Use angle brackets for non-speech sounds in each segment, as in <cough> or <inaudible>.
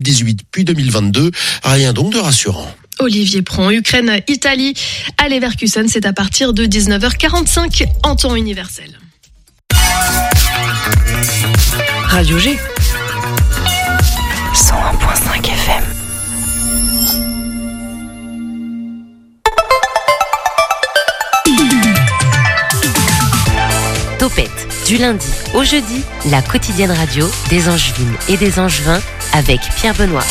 18 puis 2022. Rien donc de rassurant. Olivier Pron, Ukraine, Italie, à Leverkusen, c'est à partir de 19h45 en temps universel. Radio G. du lundi au jeudi, la quotidienne radio des Angevines et des Angevins avec Pierre Benoît.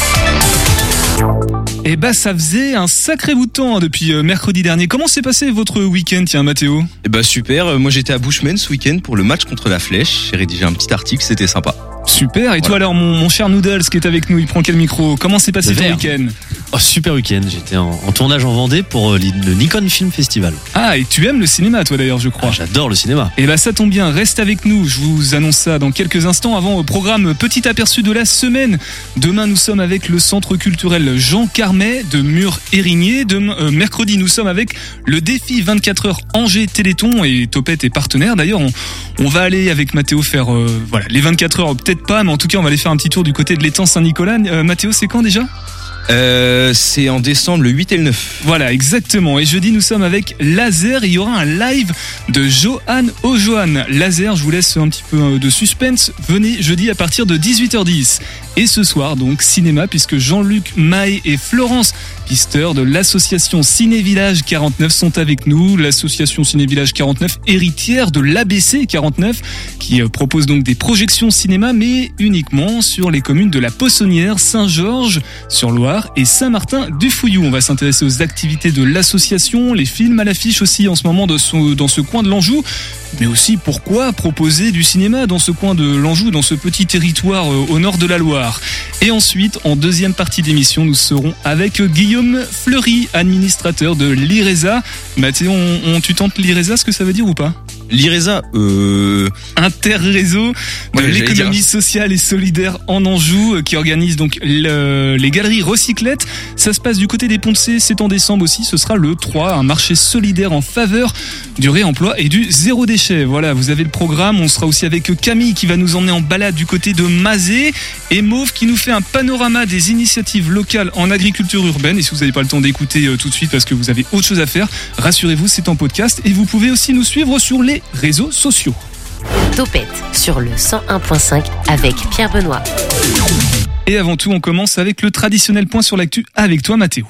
Eh bah ça faisait un sacré bout de temps hein, depuis euh, mercredi dernier. Comment s'est passé votre week-end, tiens Mathéo? Eh bah super, euh, moi j'étais à Bushman ce week-end pour le match contre la Flèche. J'ai rédigé un petit article, c'était sympa. Super, et toi alors mon, mon cher Noodles qui est avec nous, il prend quel micro? Comment s'est passé Le ton week-end? Oh, super week-end, j'étais en, en tournage en Vendée pour euh, le Nikon Film Festival. Ah, et tu aimes le cinéma toi d'ailleurs je crois. Ah, J'adore le cinéma. Et bah ça tombe bien, reste avec nous, je vous annonce ça dans quelques instants avant au programme petit aperçu de la semaine. Demain nous sommes avec le centre culturel Jean Carmet de Mur-Érigné. Demain, euh, mercredi nous sommes avec le défi 24 heures Angers Téléthon et Topette est partenaire. D'ailleurs on, on va aller avec Mathéo faire euh, voilà les 24 heures peut-être pas mais en tout cas on va aller faire un petit tour du côté de l'étang Saint-Nicolas. Euh, Mathéo c'est quand déjà? Euh, c'est en décembre le 8 et le 9. Voilà, exactement. Et jeudi, nous sommes avec Laser. Il y aura un live de Johan Ojohan. Laser, je vous laisse un petit peu euh, de suspense. Venez jeudi à partir de 18h10. Et ce soir, donc, cinéma, puisque Jean-Luc Maé et Florence Pister de l'association Ciné Village 49 sont avec nous. L'association Ciné Village 49, héritière de l'ABC 49, qui euh, propose donc des projections cinéma, mais uniquement sur les communes de la Poissonnière, Saint-Georges, sur Loire et Saint-Martin-du-Fouillou. On va s'intéresser aux activités de l'association, les films à l'affiche aussi en ce moment dans ce coin de l'Anjou, mais aussi pourquoi proposer du cinéma dans ce coin de l'Anjou, dans ce petit territoire euh, au nord de la Loire? Et ensuite, en deuxième partie d'émission, nous serons avec Guillaume Fleury, administrateur de l'IRESA. Mathéo, on, on- tu tentes l'IRESA, ce que ça veut dire ou pas? L'IRESA, euh, Interréseau de Ouais, l'économie sociale et solidaire en Anjou euh, qui organise donc le- les galeries recyclettes. Ça se passe du côté des C, c'est en décembre aussi. Ce sera le 3, un marché solidaire en faveur du réemploi et du zéro déchet. Voilà, vous avez le programme. On sera aussi avec Camille qui va nous emmener en balade du côté de Mazé et Mauve qui nous fait un panorama des initiatives locales en agriculture urbaine. Et si vous n'avez pas le temps d'écouter euh, tout de suite parce que vous avez autre chose à faire, rassurez-vous, c'est en podcast et vous pouvez aussi nous suivre sur les réseaux sociaux. Topette sur le 101.5 avec Pierre Benoît. Et avant tout, on commence avec le traditionnel point sur l'actu avec toi, Mathéo.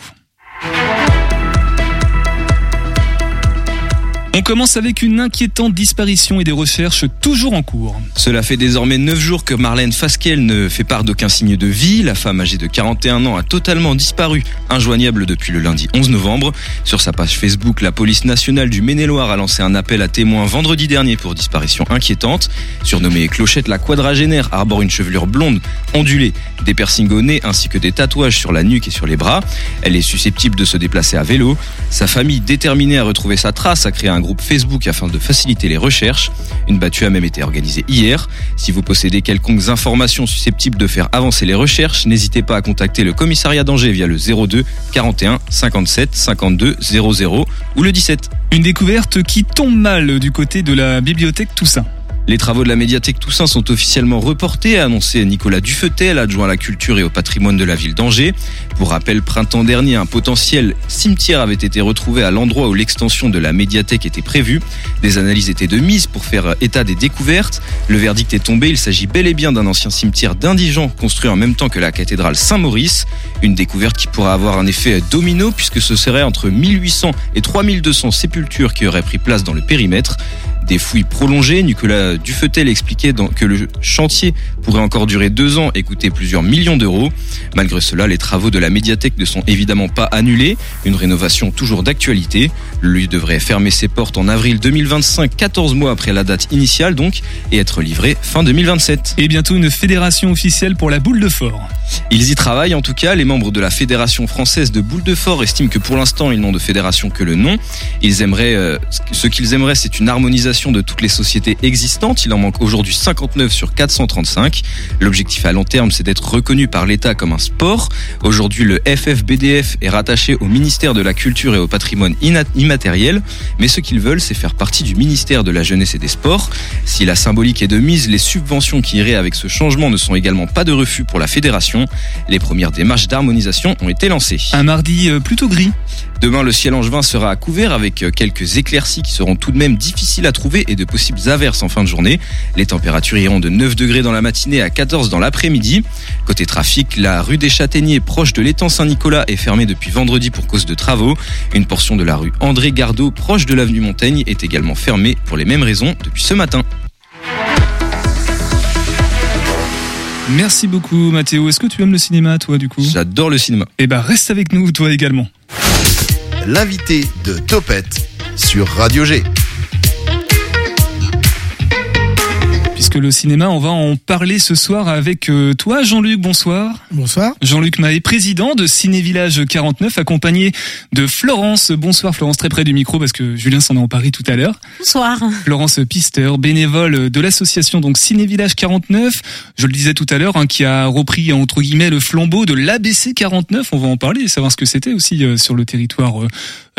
On commence avec une inquiétante disparition et des recherches toujours en cours. cela fait désormais 9 jours que Marlène Fasquelle ne fait part d'aucun signe de vie. La femme âgée de 41 ans a totalement disparu, injoignable depuis le lundi 11 novembre. Sur sa page Facebook, la police nationale du Maine-et-Loire a lancé un appel à témoins vendredi dernier pour disparition inquiétante. Surnommée Clochette, la quadragénaire arbore une chevelure blonde, ondulée, des piercings au nez ainsi que des tatouages sur la nuque et sur les bras. Elle est susceptible de se déplacer à vélo. Sa famille, déterminée à retrouver sa trace, a créé un groupe Facebook afin de faciliter les recherches. Une battue a même été organisée hier. Si vous possédez quelconques informations susceptibles de faire avancer les recherches, n'hésitez pas à contacter le commissariat d'Angers via le 02 41 57 52 00 ou le 17. Une découverte qui tombe mal du côté de la bibliothèque Toussaint. Les travaux de la médiathèque Toussaint sont officiellement reportés, a annoncé Nicolas Dufetel, adjoint à la culture et au patrimoine de la ville d'Angers. Pour rappel, printemps dernier, un potentiel cimetière avait été retrouvé à l'endroit où l'extension de la médiathèque était prévue. Des analyses étaient de mise pour faire état des découvertes. Le verdict est tombé, il s'agit bel et bien d'un ancien cimetière d'indigents construit en même temps que la cathédrale Saint-Maurice. Une découverte qui pourra avoir un effet domino puisque ce serait entre 1800 et 3200 sépultures qui auraient pris place dans le périmètre. Des fouilles prolongées, Nicolas Dufetel expliquait dans- que le chantier pourrait encore durer deux ans et coûter plusieurs millions d'euros. Malgré cela, les travaux de la médiathèque ne sont évidemment pas annulés. Une rénovation toujours d'actualité. Le lieu devrait fermer ses portes en avril 2025, 14 mois après la date initiale donc, et être livré fin 2027. Et bientôt une fédération officielle pour la boule de fort. Ils y travaillent en tout cas. Les membres de la Fédération française de boules de fort estiment que pour l'instant ils n'ont de fédération que le nom. Ils aimeraient, euh, ce qu'ils aimeraient, c'est une harmonisation de toutes les sociétés existantes. Il en manque aujourd'hui 59 sur 435. L'objectif à long terme, c'est d'être reconnu par l'État comme un sport. Aujourd'hui, le FFBDF est rattaché au ministère de la Culture et au patrimoine immatériel. Mais ce qu'ils veulent, c'est faire partie du ministère de la Jeunesse et des Sports. Si la symbolique est de mise, les subventions qui iraient avec ce changement ne sont également pas de refus pour la fédération. Les premières démarches d'harmonisation ont été lancées. Un mardi euh, plutôt gris. Demain, le ciel angevin sera à couvert avec euh, quelques éclaircies qui seront tout de même difficiles à trouver et de possibles averses en fin de journée. Les températures iront de 9 degrés dans la matinée à 14 dans l'après-midi. Côté trafic, la rue des Châtaigniers, proche de l'étang Saint-Nicolas, est fermée depuis vendredi pour cause de travaux. Une portion de la rue André Gardot, proche de l'avenue Montaigne, est également fermée pour les mêmes raisons depuis ce matin. Merci beaucoup Mathéo. Est-ce que tu aimes le cinéma toi du coup? J'adore le cinéma. Eh ben reste avec nous toi également. L'invité de Topette sur Radio G. Puisque le cinéma, on va en parler ce soir avec euh, toi, Jean-Luc. Bonsoir. Bonsoir. Jean-Luc Mahé, président de Ciné Village 49, accompagné de Florence. Bonsoir, Florence, très près du micro parce que Julien s'en est emparé tout à l'heure. Bonsoir. Florence Pister, bénévole de l'association donc Ciné Village 49. Je le disais tout à l'heure, hein, qui a repris entre guillemets le flambeau de l'ABC 49. On va en parler, savoir ce que c'était aussi euh, sur le territoire. Euh,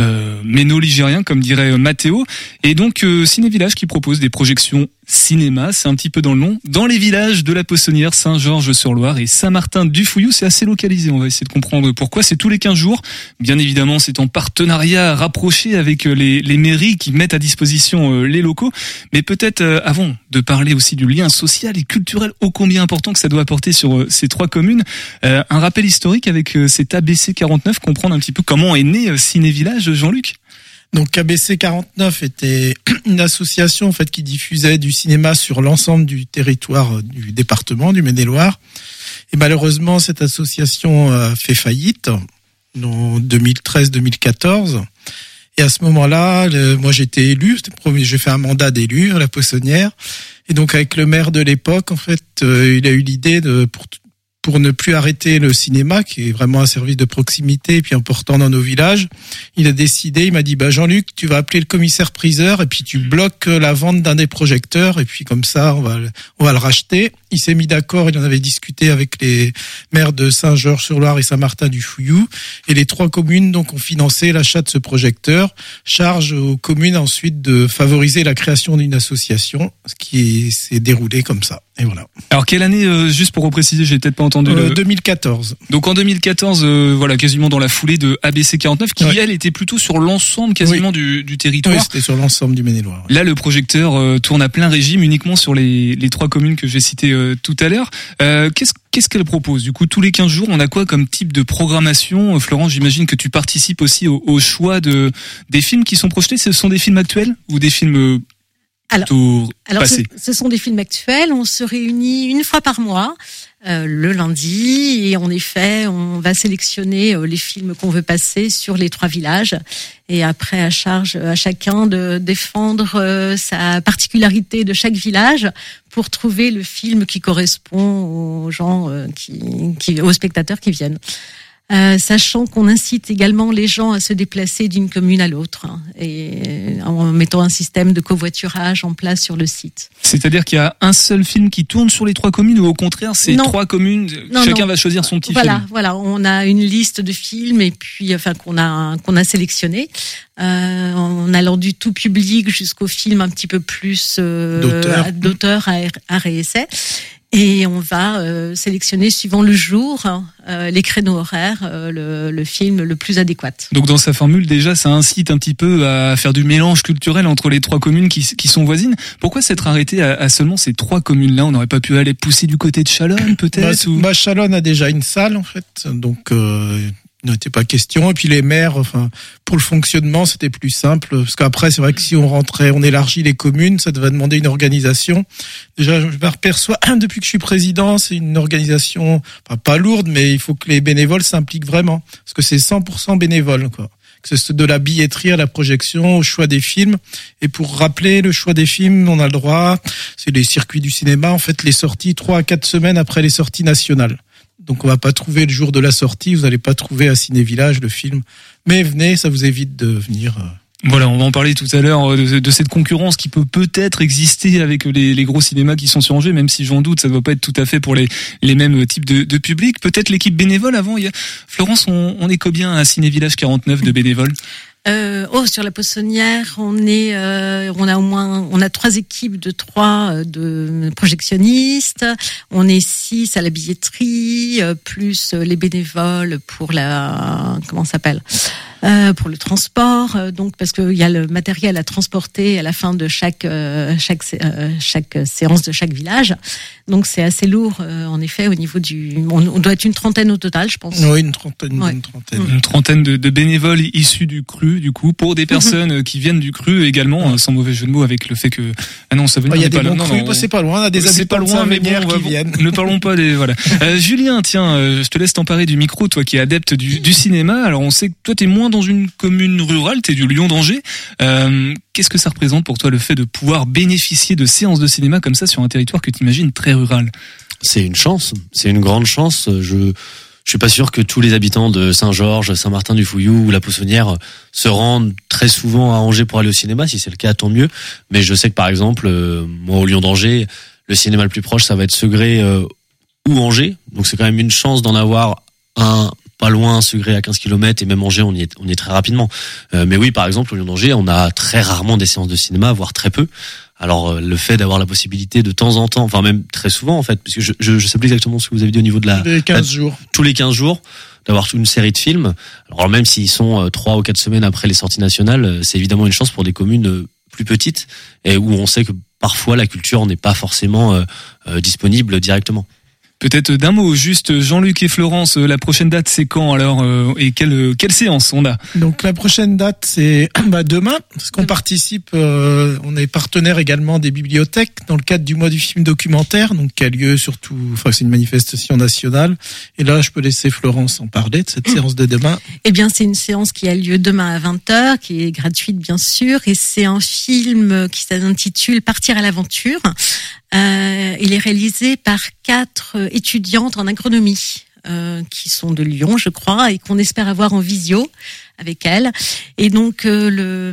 euh, méno-ligérien, comme dirait Mathéo. Et donc, euh, Ciné Village qui propose des projections cinéma, c'est un petit peu dans le nom, dans les villages de la Poissonnière, Saint-Georges-sur-Loire et Saint-Martin-du-Fouillou. C'est assez localisé, on va essayer de comprendre pourquoi. C'est tous les 15 jours. Bien évidemment, c'est en partenariat rapproché avec euh, les, les, mairies qui mettent à disposition euh, les locaux. Mais peut-être avant de parler aussi du lien social et culturel ô combien important que ça doit apporter sur ces trois communes, un rappel historique avec cet ABC 49, comprendre un petit peu comment est né Ciné Village Jean-Luc donc KBC 49 était <clears throat> une association en fait qui diffusait du cinéma sur l'ensemble du territoire du département du Maine-et-Loire. Et malheureusement, cette association a fait faillite en 2013-2014. Et à ce moment-là, moi j'étais élu, j'ai fait un mandat d'élu à la Poissonnière. Et donc avec le maire de l'époque, en fait, euh, il a eu l'idée de pour ne plus arrêter le cinéma, qui est vraiment un service de proximité et puis important dans nos villages, il a décidé, il m'a dit, bah Jean-Luc, tu vas appeler le commissaire priseur et puis tu bloques la vente d'un des projecteurs et puis comme ça, on va, on va le racheter. Il s'est mis d'accord, il en avait discuté avec les maires de Saint-Georges-sur-Loire et Saint-Martin-du-Fouillou et les trois communes donc ont financé l'achat de ce projecteur. Charge aux communes ensuite de favoriser la création d'une association, ce qui s'est déroulé comme ça. Et voilà. Alors quelle année, euh, juste pour repréciser, j'ai peut-être pas entendu. Euh, 2014. Donc en 2014, euh, voilà, quasiment dans la foulée de ABC 49, qui elle était plutôt sur l'ensemble quasiment du, du, territoire. Oui, c'était sur l'ensemble du Maine-et-Loire. Là, le projecteur euh, tourne à plein régime, uniquement sur les, les trois communes que j'ai citées tout à l'heure. Qu'est-ce Qu'est-ce qu'elle propose? Du coup, tous les 15 jours, on a quoi comme type de programmation? Florence, j'imagine que tu participes aussi au, choix de des films qui sont projetés. Ce sont des films actuels ou des films alors, alors ce, sont des films actuels. On se réunit une fois par mois, euh, le lundi, et en effet, on va sélectionner euh, les films qu'on veut passer sur les trois villages. Et après, à charge à chacun de défendre euh, sa particularité de chaque village pour trouver le film qui correspond aux gens, euh, qui, qui, aux spectateurs qui viennent. Euh, sachant qu'on incite également les gens à se déplacer d'une commune à l'autre hein, et en mettant un système de covoiturage en place sur le site. C'est-à-dire qu'il y a un seul film qui tourne sur les trois communes ou au contraire c'est trois communes, chacun va choisir son petit voilà, film. Voilà, on a une liste de films et puis enfin qu'on a qu'on a sélectionné euh, en allant du tout public jusqu'au film un petit peu plus euh, d'auteur à, à réessai. Et on va euh, sélectionner suivant le jour, hein, euh, les créneaux horaires, euh, le, le, film le plus adéquat. Donc dans sa formule, déjà, ça incite un petit peu à faire du mélange culturel entre les trois communes qui, qui sont voisines. Pourquoi s'être arrêté à, à, seulement ces trois communes-là? On n'aurait pas pu aller pousser du côté de Chalonne, peut-être bah, ou... bah, Chalonne a déjà une salle, en fait. Donc n'était pas question. Et puis les maires, enfin, pour le fonctionnement, c'était plus simple. Parce qu'après, c'est vrai que si on rentrait, on élargit les communes, ça devait demander une organisation. Déjà, je m'aperçois, <clears throat> depuis que je suis président, c'est une organisation, pas lourde, mais il faut que les bénévoles s'impliquent vraiment. Parce que c'est 100% bénévole, quoi. Que c'est de la billetterie à la projection, au choix des films. Et pour rappeler le choix des films, on a le droit, c'est les circuits du cinéma, en fait, les sorties trois à quatre semaines après les sorties nationales. Donc on va pas trouver le jour de la sortie, vous n'allez pas trouver à Ciné Village le film. Mais venez, ça vous évite de venir. Euh, Voilà, on va en parler tout à l'heure euh, de, cette concurrence qui peut peut-être exister avec les, gros cinémas qui sont sur Angers, même si j'en doute, ça ne doit pas être tout à fait pour les, les mêmes types de, de public. Peut-être l'équipe bénévole avant. Florence, on, on est combien à Ciné Village 49 de bénévoles? Euh, oh, sur la poissonnière, on est, euh, on a au moins, on a trois équipes de trois euh, de projectionnistes. On est six à la billetterie, plus les bénévoles pour la, comment s'appelle, euh, pour le transport. donc parce qu'il y a le matériel à transporter à la fin de chaque chaque chaque séance de chaque village. Donc c'est assez lourd, euh, en effet, au niveau du. On, doit être une trentaine au total, je pense. Oui, une trentaine. Une trentaine, une trentaine de, de, bénévoles issus du cru, du coup, pour des mhm. personnes euh, qui viennent du cru également, sans mauvais jeu de mots, avec le fait que ah non, ça veut Il y a des bons crus, c'est pas loin, on a des habitants pas loin, mais bon, qui viennent. Ne parlons pas des voilà. Euh, Julien, tiens, je te laisse t'emparer du micro, toi qui es adepte du, du cinéma. Alors on sait que toi t'es moins dans une commune rurale, t'es du Lyon d'Angers. Euh, Qu'est-ce que ça représente pour toi le fait de pouvoir bénéficier de séances de cinéma comme ça sur un territoire que tu imagines très rural? C'est une chance, c'est une grande chance. Je je suis pas sûr que tous les habitants de Saint-Georges, Saint-Martin-du-Fouillou ou la Poussonnière se rendent très souvent à Angers pour aller au cinéma. Si c'est le cas, tant mieux. Mais je sais que par exemple, euh, moi au Lyon d'Angers, le cinéma le plus proche, ça va être Segré euh, ou Angers. Donc c'est quand même une chance d'en avoir un pas loin, Segré à 15 km et même Angers, on y est, on y est très rapidement. Euh, mais oui, par exemple, au Lyon d'Angers, on a très rarement des séances de cinéma, voire très peu. Alors euh, le fait d'avoir la possibilité de temps en temps, enfin même très souvent en fait, parce que je, je, sais plus exactement ce que vous avez dit au niveau de la... Tous les 15 jours. Tous les 15 jours d'avoir une série de films. Alors même s'ils sont euh, trois ou quatre semaines après les sorties nationales, euh, c'est évidemment une chance pour des communes plus petites et où on sait que parfois la culture n'est pas forcément disponible directement. Peut-être d'un mot, juste Jean-Luc et Florence, euh, la prochaine date c'est quand alors euh, et quelle quelle séance on a Donc la prochaine date c'est <clears throat> bah, demain parce qu'on participe, euh, on est partenaire également des bibliothèques dans le cadre du mois du film documentaire, donc qui a lieu surtout, enfin c'est une manifestation nationale. Et là je peux laisser Florence en parler de cette séance de demain. Eh bien c'est une séance qui a lieu demain à 20h, qui est gratuite bien sûr, et c'est un film qui s'intitule Partir à l'aventure euh, il est réalisé par quatre étudiantes en agronomie euh, qui sont de Lyon, je crois, et qu'on espère avoir en visio avec elles. Et donc euh, le,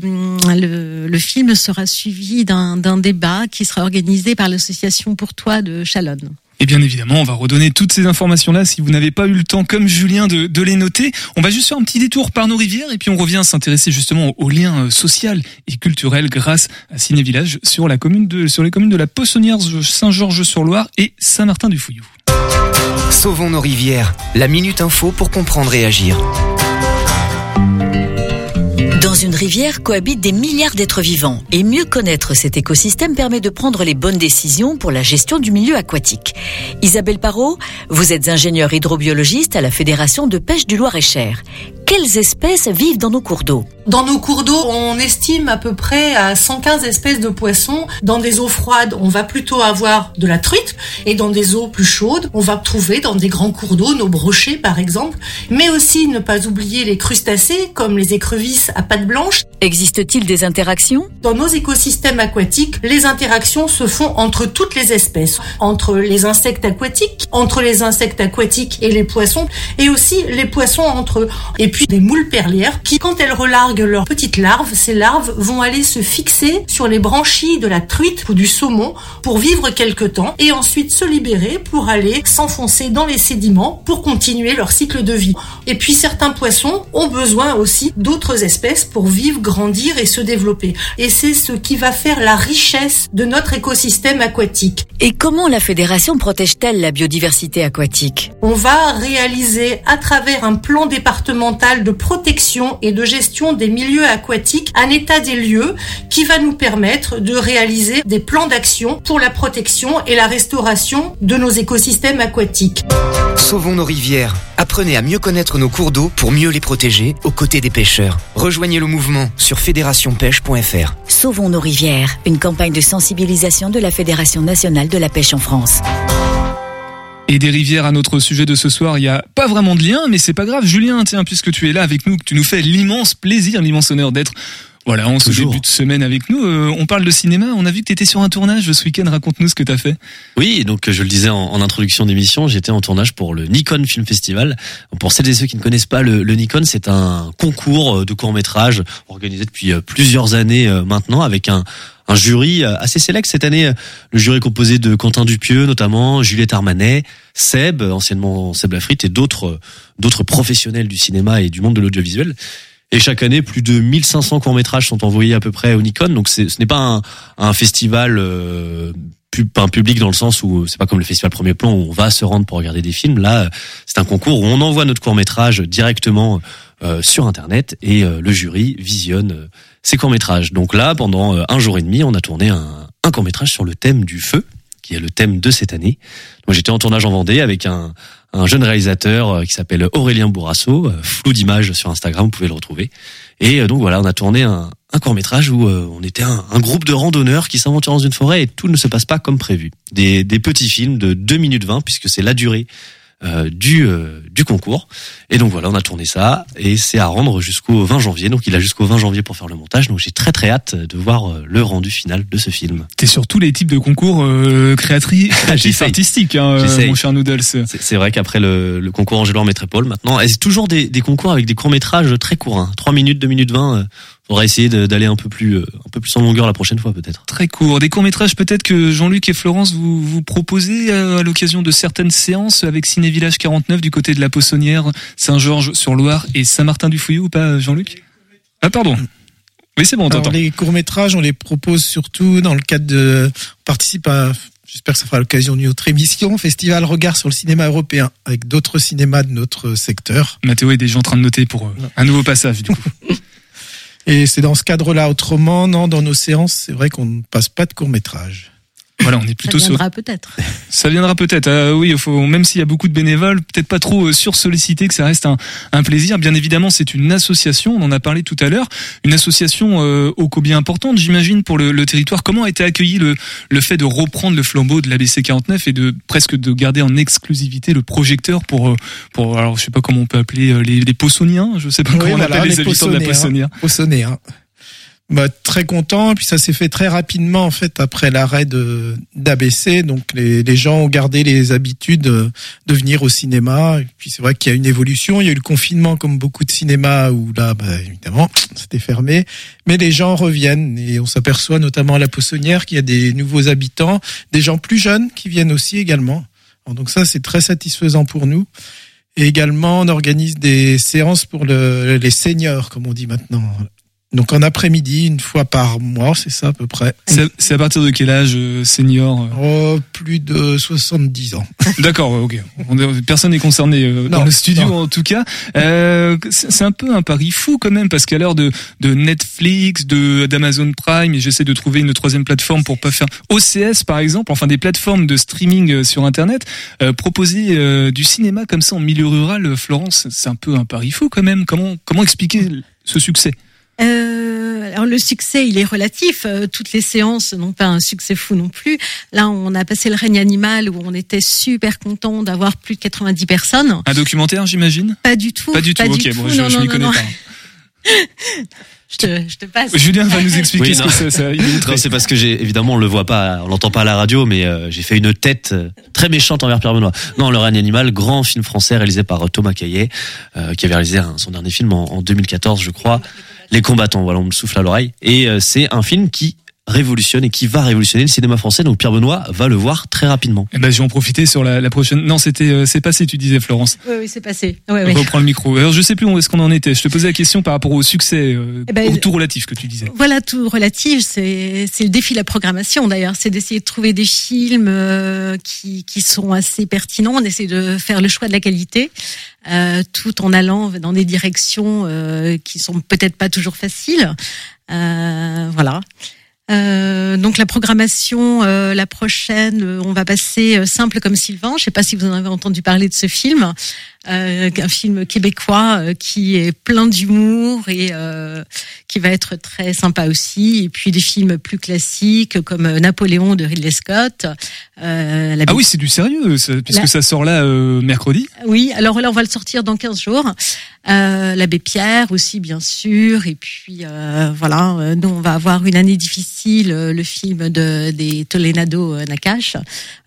le, le, film sera suivi d'un débat qui sera organisé par l'association Pour Toi de Chalonne. Et bien évidemment, on va redonner toutes ces informations-là si vous n'avez pas eu le temps, comme Julien, de, les noter. On va juste faire un petit détour par nos rivières et puis on revient s'intéresser justement aux liens euh, social et culturels grâce à Ciné Village sur les communes de la Poissonnière, Saint-Georges-sur-Loire et Saint-Martin-du-Fouillou. Sauvons nos rivières. La minute info pour comprendre et agir. Dans une rivière cohabitent des milliards d'êtres vivants et mieux connaître cet écosystème permet de prendre les bonnes décisions pour la gestion du milieu aquatique. Isabelle Parot, vous êtes ingénieure hydrobiologiste à la Fédération de pêche du Loir-et-Cher quelles espèces vivent dans nos cours d'eau? Dans nos cours d'eau, on estime à peu près à 115 espèces de poissons. Dans des eaux froides, on va plutôt avoir de la truite. Et dans des eaux plus chaudes, on va trouver dans des grands cours d'eau nos brochets par exemple. Mais aussi ne pas oublier les crustacés comme les écrevisses à pattes blanches. Existe-t-il des interactions? Dans nos écosystèmes aquatiques, les interactions se font entre toutes les espèces. Entre les insectes aquatiques, entre les insectes aquatiques et les poissons. Et aussi les poissons entre eux puis des moules perlières qui, quand elles relarguent leurs petites larves, ces larves vont aller se fixer sur les branchies de la truite ou du saumon pour vivre quelque temps et ensuite se libérer pour aller s'enfoncer dans les sédiments pour continuer leur cycle de vie. Et puis certains poissons ont besoin aussi d'autres espèces pour vivre, grandir et se développer. Et c'est ce qui va faire la richesse de notre écosystème aquatique. Et comment la fédération protège-t-elle la biodiversité aquatique? On va réaliser à travers un plan départemental de protection et de gestion des milieux aquatiques, un état des lieux qui va nous permettre de réaliser des plans d'action pour la protection et la restauration de nos écosystèmes aquatiques. Sauvons nos rivières. Apprenez à mieux connaître nos cours d'eau pour mieux les protéger aux côtés des pêcheurs. Rejoignez le mouvement sur fédérationpêche.fr. Sauvons nos rivières, une campagne de sensibilisation de la Fédération nationale de la pêche en France. Et des rivières à notre sujet de ce soir, il n'y a pas vraiment de lien, mais c'est pas grave. Julien, tiens, puisque tu es là avec nous, que tu nous fais l'immense plaisir, l'immense honneur d'être Voilà, on se début de semaine avec nous. Euh, on parle de cinéma. On a vu que tu étais sur un tournage ce week-end. Raconte-nous ce que tu as fait. Oui, donc je le disais en, introduction d'émission, j'étais en tournage pour le Nikon Film Festival. Pour celles et ceux qui ne connaissent pas le, Nikon, c'est un concours euh, de court métrage organisé depuis euh, plusieurs années maintenant avec un, un jury assez sélect cette année. Le jury est composé de Quentin Dupieux notamment, Juliette Armanet, Seb, anciennement Seb Lafrite et d'autres d'autres professionnels du cinéma et du monde de l'audiovisuel. Et chaque année, plus de 1500 courts-métrages sont envoyés à peu près au Nikon. Donc ce n'est pas un, festival euh, un public dans le sens où c'est pas comme le festival premier plan où on va se rendre pour regarder des films. Là, c'est un concours où on envoie notre court-métrage directement euh, sur Internet et euh, le jury visionne euh, ces courts-métrages. Donc là, pendant un jour et demi, on a tourné un, un court-métrage sur le thème du feu, qui est le thème de cette année. Moi, j'étais en tournage en Vendée avec un, un jeune réalisateur euh, qui s'appelle Aurélien Bourrasso, euh, flou d'image sur Instagram, vous pouvez le retrouver. Et euh, donc voilà, on a tourné un, un court métrage où on était un, un, groupe de randonneurs qui s'aventurent dans une forêt et tout ne se passe pas comme prévu. Des, des petits films de 2 minutes 20 puisque c'est la durée euh, du euh, du concours. Et donc voilà, on a tourné ça et c'est à rendre jusqu'au 20 janvier. Donc il a jusqu'au 20 janvier pour faire le montage. Donc j'ai très très hâte de voir euh, le rendu final de ce film. T'es sur tous les types de concours euh, créatrices, <laughs> artistiques, hein, mon cher Noodles. C'est vrai qu'après le, le concours Angelo Métropole, maintenant, c'est toujours des, des concours avec des courts métrages très courts, hein, 3 minutes, 2 minutes 20 faudra essayer d'aller un peu plus euh, un peu plus en longueur la prochaine fois peut-être. Très court. Des courts métrages peut-être que Jean-Luc et Florence vous vous proposez euh, à l'occasion de certaines séances avec Ciné Village 49 du côté de la Poissonnière, Saint-Georges sur Loire et Saint-Martin-du-Fouillou ou pas Jean-Luc Ah pardon. Oui, c'est bon, on Les courts-métrages, on les propose surtout dans le cadre de on participe à J'espère que ça fera l'occasion d'une autre émission, Festival Regard sur le cinéma européen, avec d'autres cinémas de notre secteur. Mathéo est déjà en train de noter pour euh, un nouveau passage, du coup. <laughs> Et c'est dans ce cadre-là. Autrement, non, dans nos séances, c'est vrai qu'on ne passe pas de court métrage. Voilà, on est plutôt ça viendra peut-être. <laughs> Ça viendra peut-être. Euh, oui, il faut même s'il y a beaucoup de bénévoles, peut-être pas trop euh, sursollicité, que ça reste un, un plaisir. Bien évidemment, c'est une association. On en a parlé tout à l'heure, une association euh, ô combien importante, j'imagine, pour le, le, territoire. Comment a été accueilli le, le fait de reprendre le flambeau de l'ABC 49 et de presque de garder en exclusivité le projecteur pour euh, pour alors je sais pas comment on peut appeler les, les poissonniens, je sais pas comment on appelle les, habitants de la Poissonnière. Hein bah, très content. Puis ça s'est fait très rapidement en fait après l'arrêt de d'ABC. Donc les, les gens ont gardé les habitudes de, venir au cinéma. Puis c'est vrai qu'il y a une évolution. Il y a eu le confinement comme beaucoup de cinémas où là, bah, évidemment, <tsk> c'était fermé. Mais les gens reviennent et on s'aperçoit notamment à la Poissonnière qu'il y a des nouveaux habitants, des gens plus jeunes qui viennent aussi également. Donc ça c'est très satisfaisant pour nous. Et également, on organise des séances pour le, les seniors, comme on dit maintenant. Donc en après-midi, une fois par mois, c'est ça à peu près. C'est à partir de quel âge euh, senior euh oh, Plus de 70 ans. <laughs> D'accord, ok. Personne n'est concerné euh, dans le studio en tout cas. Euh, c'est un peu un pari fou quand même parce qu'à l'heure de, de Netflix, de d'Amazon Prime, et j'essaie de trouver une troisième plateforme pour pas faire OCS par exemple, enfin des plateformes de streaming sur Internet, euh, proposer du cinéma comme ça en milieu rural, Florence, c'est un peu un pari fou quand même. Comment comment expliquer ce succès? Euh, alors le succès, il est relatif. Euh, toutes les séances n'ont pas un succès fou non plus. Là, on a passé le règne animal où on était super content d'avoir plus de 90 personnes. Un documentaire, j'imagine? Pas du tout. Pas du tout. ok, bon, je, je m'y connais pas. <laughs> je, te, je te passe. Julien va nous expliquer ce que c'est. Ça, c'est parce que j'ai évidemment on le voit pas, on l'entend pas à la radio, mais euh, j'ai fait une tête euh, très méchante envers Pierre Benoît. Non, Le règne animal, grand film français réalisé par Thomas Caillet, qui avait réalisé son dernier film en, en 2014, je crois les combattants. Voilà, on me souffle à l'oreille. Et euh, c'est un film qui révolutionne et qui va révolutionner le cinéma français. Donc Pierre Benoît va le voir très rapidement. Eh ben, je vais en profiter sur la, la prochaine. Non, c'était euh, c'est passé, tu disais Florence. Oui, oui, c'est passé. Ouais, ouais. Reprends le micro. Alors je sais plus où est-ce qu'on en était. Je te posais la question par rapport au succès, euh, eh ben, au tout relatif que tu disais. Voilà, tout relatif, c'est c'est le défi de la programmation d'ailleurs, c'est d'essayer de trouver des films qui qui sont assez pertinents. On essaie de faire le choix de la qualité. Euh, tout en allant dans des directions euh, qui sont peut-être pas toujours faciles. Euh, voilà. Euh, donc la programmation, euh, la prochaine, on va passer simple comme Sylvain. Je sais pas si vous en avez entendu parler de ce film. Euh, un film québécois euh, qui est plein d'humour et euh, qui va être très sympa aussi. Et puis des films plus classiques comme Napoléon de Ridley Scott. ah oui, c'est du sérieux, puisque ça sort là mercredi. Oui, alors là on va le sortir dans 15 jours. L'abbé Pierre aussi bien sûr. Et puis voilà, nous on va avoir une année difficile, le film de des Tolenado Nakash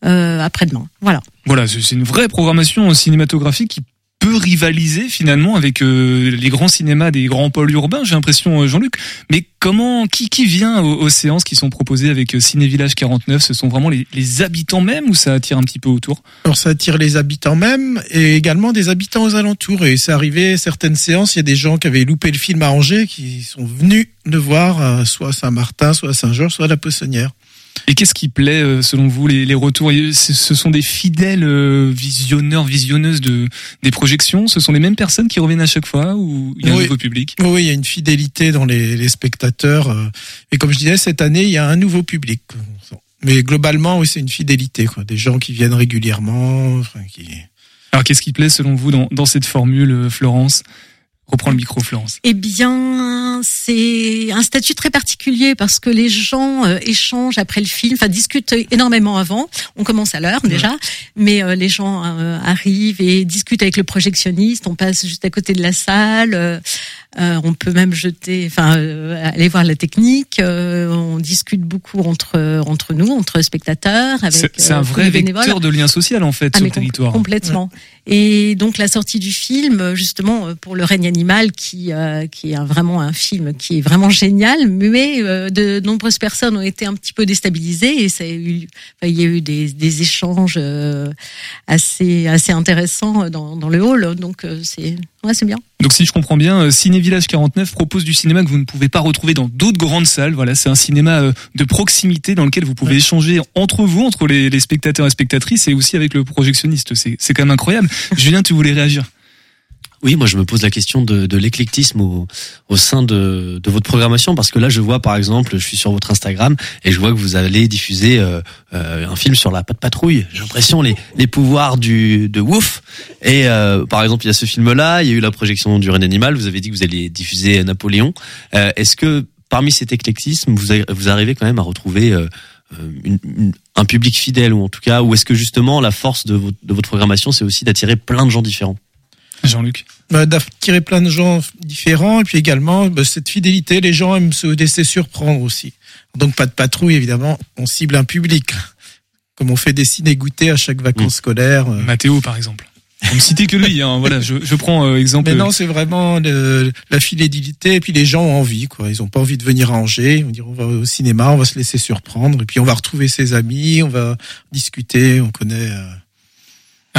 après-demain. Voilà. Voilà, c'est une vraie programmation cinématographique qui peut rivaliser finalement avec euh, les grands cinémas des grands pôles urbains, j'ai l'impression, euh, Jean-Luc. Mais comment, qui, qui vient aux, séances qui sont proposées avec euh, Ciné Village 49 Ce sont vraiment les, habitants même ou ça attire un petit peu autour? Alors ça attire les habitants même et également des habitants aux alentours. Et c'est arrivé certaines séances, il y a des gens qui avaient loupé le film à Angers qui sont venus le voir, soit Saint-Martin, soit Saint-Georges, soit la Poissonnière. Et qu'est-ce qui plaît euh, selon vous les, les retours? Ce sont des fidèles euh, visionneurs, visionneuses de des projections? Ce sont les mêmes personnes qui reviennent à chaque fois ou il y a un nouveau public? Oui, il y a une fidélité dans les, les spectateurs. Euh. Et comme je disais, cette année, il y a un nouveau public. Mais globalement, oui, c'est une fidélité. Quoi. Des gens qui viennent régulièrement. Enfin, qui... Alors, qu'est-ce qui plaît selon vous dans, dans cette formule, Florence? Reprends le micro, Florence. Eh bien, c'est un statut très particulier parce que les gens euh, échangent après le film, enfin discutent énormément avant. On commence à l'heure déjà, mais euh, les gens euh, arrivent et discutent avec le projectionniste. On passe juste à côté de la salle. on peut même jeter, enfin, aller voir la technique. on discute beaucoup entre entre nous, entre spectateurs. C'est un vrai vecteur de lien social en fait ah, sur le territoire. Complètement. Et donc la sortie du film, justement, pour le règne animal, qui euh, qui est vraiment un film qui est vraiment génial, mais euh, de nombreuses personnes ont été un petit peu déstabilisées et ça a eu, il y a eu des, des échanges euh, assez assez intéressants dans, dans le hall. Donc c'est ouais, c'est bien. Donc si je comprends bien, Ciné Village 49 propose du cinéma que vous ne pouvez pas retrouver dans d'autres grandes salles. Voilà, c'est un cinéma de proximité dans lequel vous pouvez échanger entre vous, entre les, les, spectateurs et spectatrices, et aussi avec le projectionniste. C'est c'est quand même incroyable. <laughs> Julien, tu voulais réagir oui, moi je me pose la question de, de l'éclectisme au, au, sein de, de, votre programmation parce que là je vois par exemple, je suis sur votre Instagram et je vois que vous allez diffuser euh, euh un film sur la patte patrouille. J'ai l'impression les, les pouvoirs du de Wouf et euh, par exemple il y a ce film-là, il y a eu la projection du Reine Animal. Vous avez dit que vous alliez diffuser Napoléon. Euh, est-ce que parmi cet éclectisme vous, vous arrivez quand même à retrouver une, un public fidèle ou en tout cas, ou est-ce que justement la force de votre, de votre programmation c'est aussi d'attirer plein de gens différents Jean-Luc bah, D'attirer plein de gens différents et puis également bah, cette fidélité, les gens aiment se laisser surprendre aussi. Donc pas de patrouille évidemment, on cible un public, comme on fait dessiner goûter à chaque vacances mmh. scolaires. Euh. Mathéo par exemple. On ne citait que lui, hein. voilà, je, je prends euh, exemple. Mais non, c'est vraiment la fidélité et puis les gens ont envie, quoi. Ils ont pas envie de venir à Angers. On dit on va au cinéma, on va se laisser surprendre et puis on va retrouver ses amis, on va discuter, on connaît. Euh,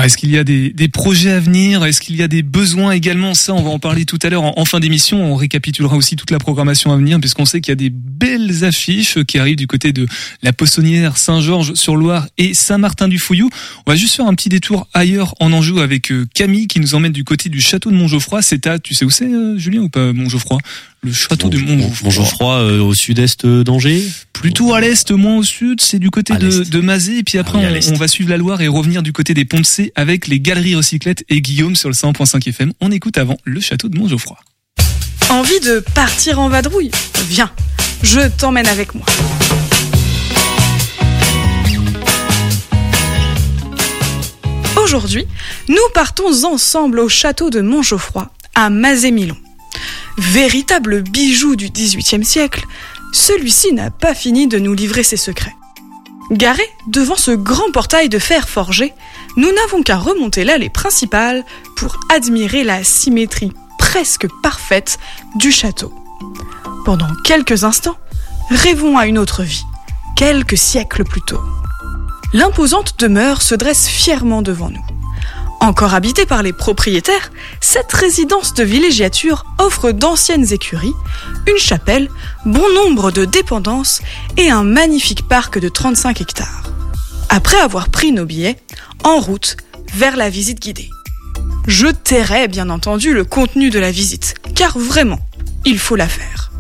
est-ce qu'il y a des, projets à venir? Est-ce qu'il y a des besoins également? Ça, on va en parler tout à l'heure en, fin d'émission. On récapitulera aussi toute la programmation à venir, puisqu'on sait qu'il y a des belles affiches qui arrivent du côté de la Poissonnière, Saint-Georges-sur-Loire et Saint-Martin-du-Fouillou. On va juste faire un petit détour ailleurs en Anjou avec euh, Camille qui nous emmène du côté du château de Montgeoffroy. C'est à, tu sais où c'est, euh, Julien, ou pas, Montgeoffroy? Le château de Montgeoffroy. Montgeoffroy euh, au sud-est d'Angers Plutôt à l'est, moins au sud, c'est du côté de, de Mazé. Et puis après, ah on, va suivre la Loire et revenir du côté des Ponts de C avec les Galeries Recyclettes et Guillaume sur le 100.5 FM. On écoute avant le château de Montgeoffroy. Envie de partir en vadrouille Viens, je t'emmène avec moi. Aujourd'hui, nous partons ensemble au château de Montgeoffroy, à Mazé-Milon. Véritable bijou du XVIIIe siècle, celui-ci n'a pas fini de nous livrer ses secrets. Garé devant ce grand portail de fer forgé, nous n'avons qu'à remonter l'allée principale pour admirer la symétrie presque parfaite du château. Pendant quelques instants, rêvons à une autre vie, quelques siècles plus tôt. L'imposante demeure se dresse fièrement devant nous. Encore habitée par les propriétaires, cette résidence de villégiature offre d'anciennes écuries, une chapelle, bon nombre de dépendances et un magnifique parc de 35 hectares. Après avoir pris nos billets, en route vers la visite guidée. Je tairai bien entendu le contenu de la visite, car vraiment, il faut la faire.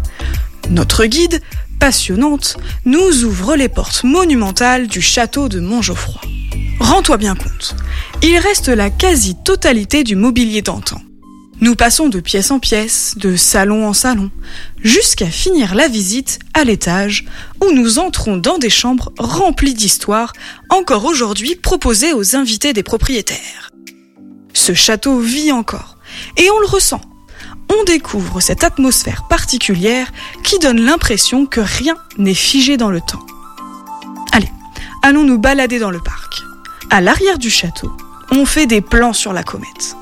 Notre guide, passionnante, nous ouvre les portes monumentales du château de Montgeoffroy. Rends-toi bien compte, il reste la quasi-totalité du mobilier d'antan. Nous passons de pièce en pièce, de salon en salon, jusqu'à finir la visite à l'étage où nous entrons dans des chambres remplies d'histoires encore aujourd'hui proposées aux invités des propriétaires. Ce château vit encore et on le ressent. On découvre cette atmosphère particulière qui donne l'impression que rien n'est figé dans le temps. Allez, allons nous balader dans le parc. À l'arrière du château, on fait des plans sur la comète.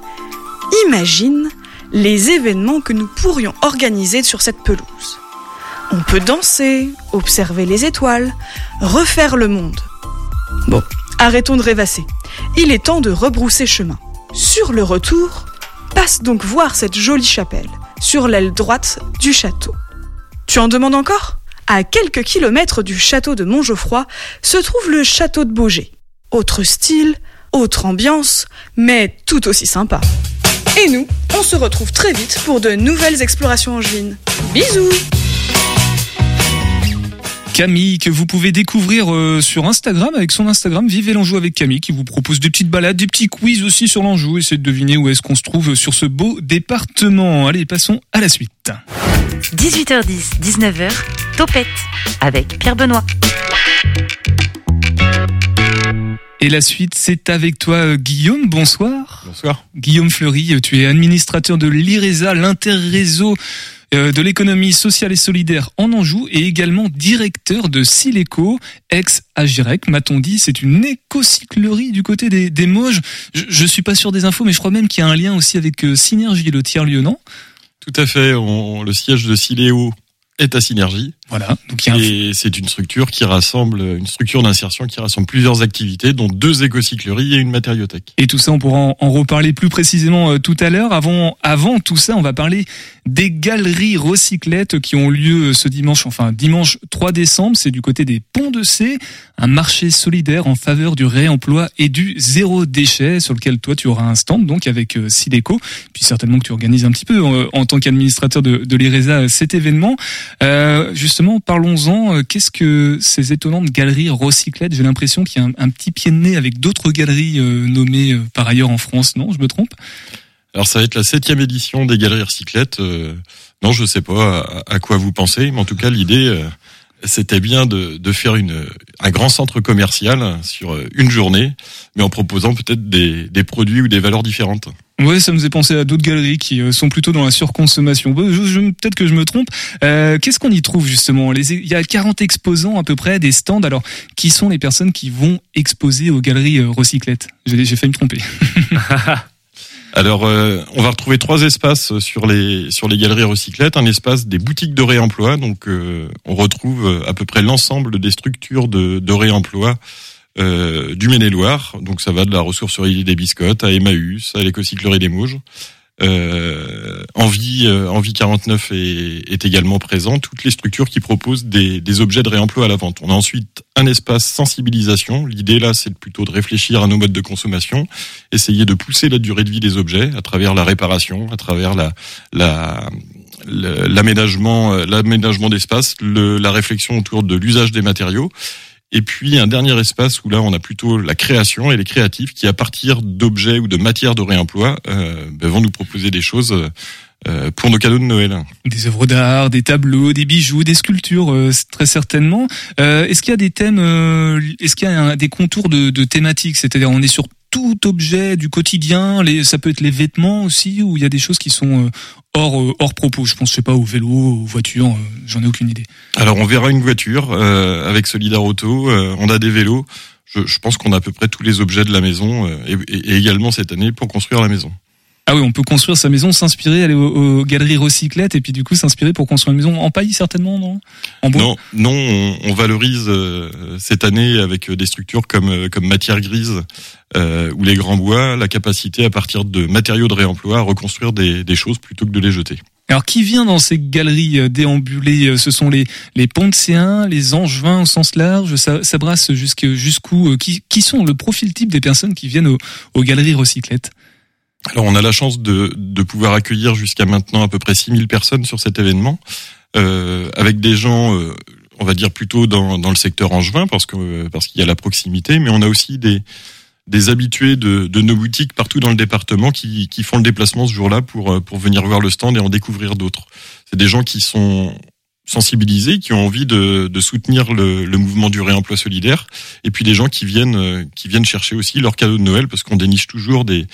Imagine les événements que nous pourrions organiser sur cette pelouse. On peut danser, observer les étoiles, refaire le monde. Bon, arrêtons de rêvasser. Il est temps de rebrousser chemin. Sur le retour, passe donc voir cette jolie chapelle, sur l'aile droite du château. Tu en demandes encore? À quelques kilomètres du château de Montgeoffroy se trouve le château de Beaugé. Autre style, autre ambiance, mais tout aussi sympa. Et nous, on se retrouve très vite pour de nouvelles explorations angevines. Bisous Camille que vous pouvez découvrir euh, sur Instagram avec son Instagram Vivez l'Anjou avec Camille qui vous propose des petites balades, des petits quiz aussi sur l'Anjou. Essayez de deviner où est-ce qu'on se trouve sur ce beau département. Allez, passons à la suite. 18h10, 19h, Topette avec Pierre Benoît. Et la suite, c'est avec toi, euh, Guillaume. Bonsoir. Bonsoir. Guillaume Fleury, euh, tu es administrateur de l'IRESA, l'interréseau euh, de l'économie sociale et solidaire en Anjou et également directeur de Sileco, ex-Agirec, m'a-t-on dit. C'est une écocyclerie du côté des, des Mauges. Je, je suis pas sûr des infos, mais je crois même qu'il y a un lien aussi avec Synergie, le tiers-lieu, non Tout à fait. On, le siège de Siléo est à Synergie. Voilà. Donc Et c'est une structure qui rassemble, une structure d'insertion qui rassemble plusieurs activités, dont deux écocycleries et une matériothèque. Et tout ça, on pourra en, reparler plus précisément euh, tout à l'heure. Avant, avant tout ça, on va parler des galeries recyclettes qui ont lieu ce dimanche, enfin dimanche 3 décembre. C'est du côté des Ponts de C, un marché solidaire en faveur du réemploi et du zéro déchet sur lequel toi tu auras un stand donc avec euh, Sideco. Puis certainement que tu organises un petit peu euh, en, tant qu'administrateur de, de l'IRESA cet événement. Euh, justement, parlons-en. Euh, qu'est-ce que ces étonnantes galeries recyclettes J'ai l'impression qu'il y a un, petit pied de nez avec d'autres galeries euh, nommées euh, par ailleurs en France. Non, je me trompe? Alors ça va être la septième édition des galeries recyclettes. non, je sais pas à, quoi vous pensez, mais en tout cas l'idée c'était bien de, de faire une, un grand centre commercial sur une journée, mais en proposant peut-être des, des produits ou des valeurs différentes. Oui, ça me faisait penser à d'autres galeries qui euh, sont plutôt dans la surconsommation. Peut-être que je me trompe. Euh, Qu'est-ce qu'on y trouve justement? Il y a 40 exposants à peu près, des stands. Alors, qui sont les personnes qui vont exposer aux galeries euh, recyclettes? J'ai fait me tromper. <laughs> Alors, euh, on va retrouver trois espaces sur les sur les galeries recyclettes. Un espace des boutiques de réemploi. Donc, on retrouve à peu près l'ensemble des structures de, de réemploi euh, du Maine-et-Loire. Donc ça va de la ressourcerie des Biscottes à Emmaüs, à l'écocyclerie des Mouges. Euh, Envie, euh, Envie 49 est, est, également présent. Toutes les structures qui proposent des, des, objets de réemploi à la vente. On a ensuite un espace sensibilisation. L'idée là, c'est plutôt de réfléchir à nos modes de consommation, essayer de pousser la durée de vie des objets à travers la réparation, à travers la, la l'aménagement l'aménagement d'espace, la réflexion autour de l'usage des matériaux et puis un dernier espace où là on a plutôt la création et les créatifs qui à partir d'objets ou de matières de réemploi euh, ben, vont nous proposer des choses euh, pour nos cadeaux de Noël. Des œuvres d'art, des tableaux, des bijoux, des sculptures, euh, très certainement. Euh, est-ce qu'il y a des thèmes, euh, est-ce qu'il y a des contours de, de thématiques? C'est-à-dire on est sur tout objet du quotidien, les, ça peut être les vêtements aussi, ou il y a des choses qui sont euh, hors euh, hors propos. Je pense, je sais pas, au vélo, aux voitures, euh, j'en ai aucune idée. Alors on verra une voiture avec Solidar Auto, on a des vélos. Je, je pense qu'on a à peu près tous les objets de la maison et, et également cette année pour construire la maison. Ah oui, on peut construire sa maison, s'inspirer, aller aux, galeries recyclettes et puis du coup s'inspirer pour construire une maison en paille certainement, non? En bois? Non, non, on, valorise euh, cette année avec des structures comme euh, comme matière grise euh, ou les grands bois la capacité à partir de matériaux de réemploi à reconstruire des, des choses plutôt que de les jeter. Alors qui vient dans ces galeries déambulées Ce sont les les les Angevins au sens large. Ça, ça brasse jusqu'où qui, qui sont le profil type des personnes qui viennent aux, aux galeries recyclettes alors on a la chance de, de pouvoir accueillir jusqu'à maintenant à peu près 6000 personnes sur cet événement, euh, avec des gens, euh, on va dire plutôt dans, dans le secteur angevin, parce que parce qu'il y a la proximité, mais on a aussi des des habitués de, de, nos boutiques partout dans le département qui, qui font le déplacement ce jour-là pour, pour venir voir le stand et en découvrir d'autres. C'est des gens qui sont sensibilisés, qui ont envie de, de soutenir le, le, mouvement du réemploi solidaire, et puis des gens qui viennent, qui viennent chercher aussi leur cadeau de Noël, parce qu'on déniche toujours des,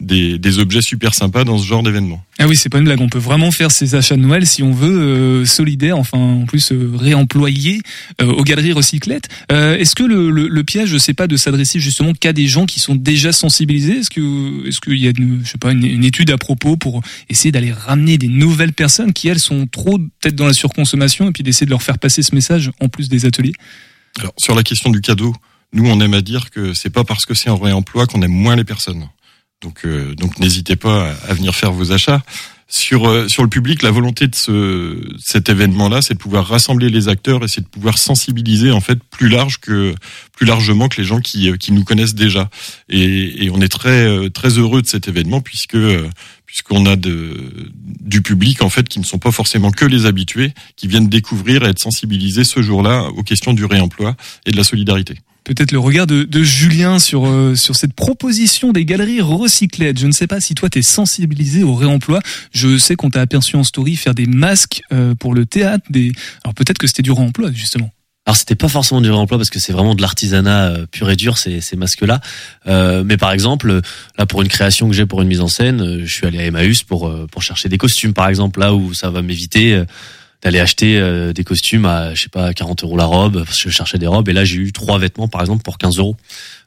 des, des, objets super sympas dans ce genre d'événement. Ah oui, c'est pas une blague. On peut vraiment faire ces achats de Noël si on veut euh, solidaire, enfin en plus euh, réemployer euh, aux galeries recyclettes. Euh, est-ce que le, le, le, piège, c'est pas de s'adresser justement qu'à des gens qui sont déjà sensibilisés? Est-ce que est-ce qu'il y a une, je sais pas une, une, étude à propos pour essayer d'aller ramener des nouvelles personnes qui elles sont trop peut-être dans la surconsommation et puis d'essayer de leur faire passer ce message en plus des ateliers? Alors sur la question du cadeau, nous on aime à dire que c'est pas parce que c'est un réemploi qu'on aime moins les personnes. Donc, euh, donc n'hésitez pas à venir faire vos achats. Sur, euh, sur le public, la volonté de ce, cet événement-là, c'est de pouvoir rassembler les acteurs et c'est de pouvoir sensibiliser en fait plus large que plus largement que les gens qui, euh, qui nous connaissent déjà. Et, et on est très très heureux de cet événement puisque puisqu'on a de, du public en fait qui ne sont pas forcément que les habitués, qui viennent découvrir et être sensibilisés ce jour-là aux questions du réemploi et de la solidarité peut-être le regard de, de Julien sur euh, sur cette proposition des galeries recyclettes. Je ne sais pas si toi t'es sensibilisé au réemploi. Je sais qu'on t'a aperçu en story faire des masques euh, pour le théâtre. Des alors peut-être que c'était du réemploi justement. Alors c'était pas forcément du réemploi parce que c'est vraiment de l'artisanat euh, pur et dur ces, ces masques-là. Euh, mais par exemple, là pour une création que j'ai pour une mise en scène, je suis allé à Emmaüs pour pour chercher des costumes par exemple là où ça va m'éviter d'aller acheter euh, des costumes à je sais pas 40 euros la robe parce que je cherchais des robes et là j'ai eu trois vêtements par exemple pour 15 euros.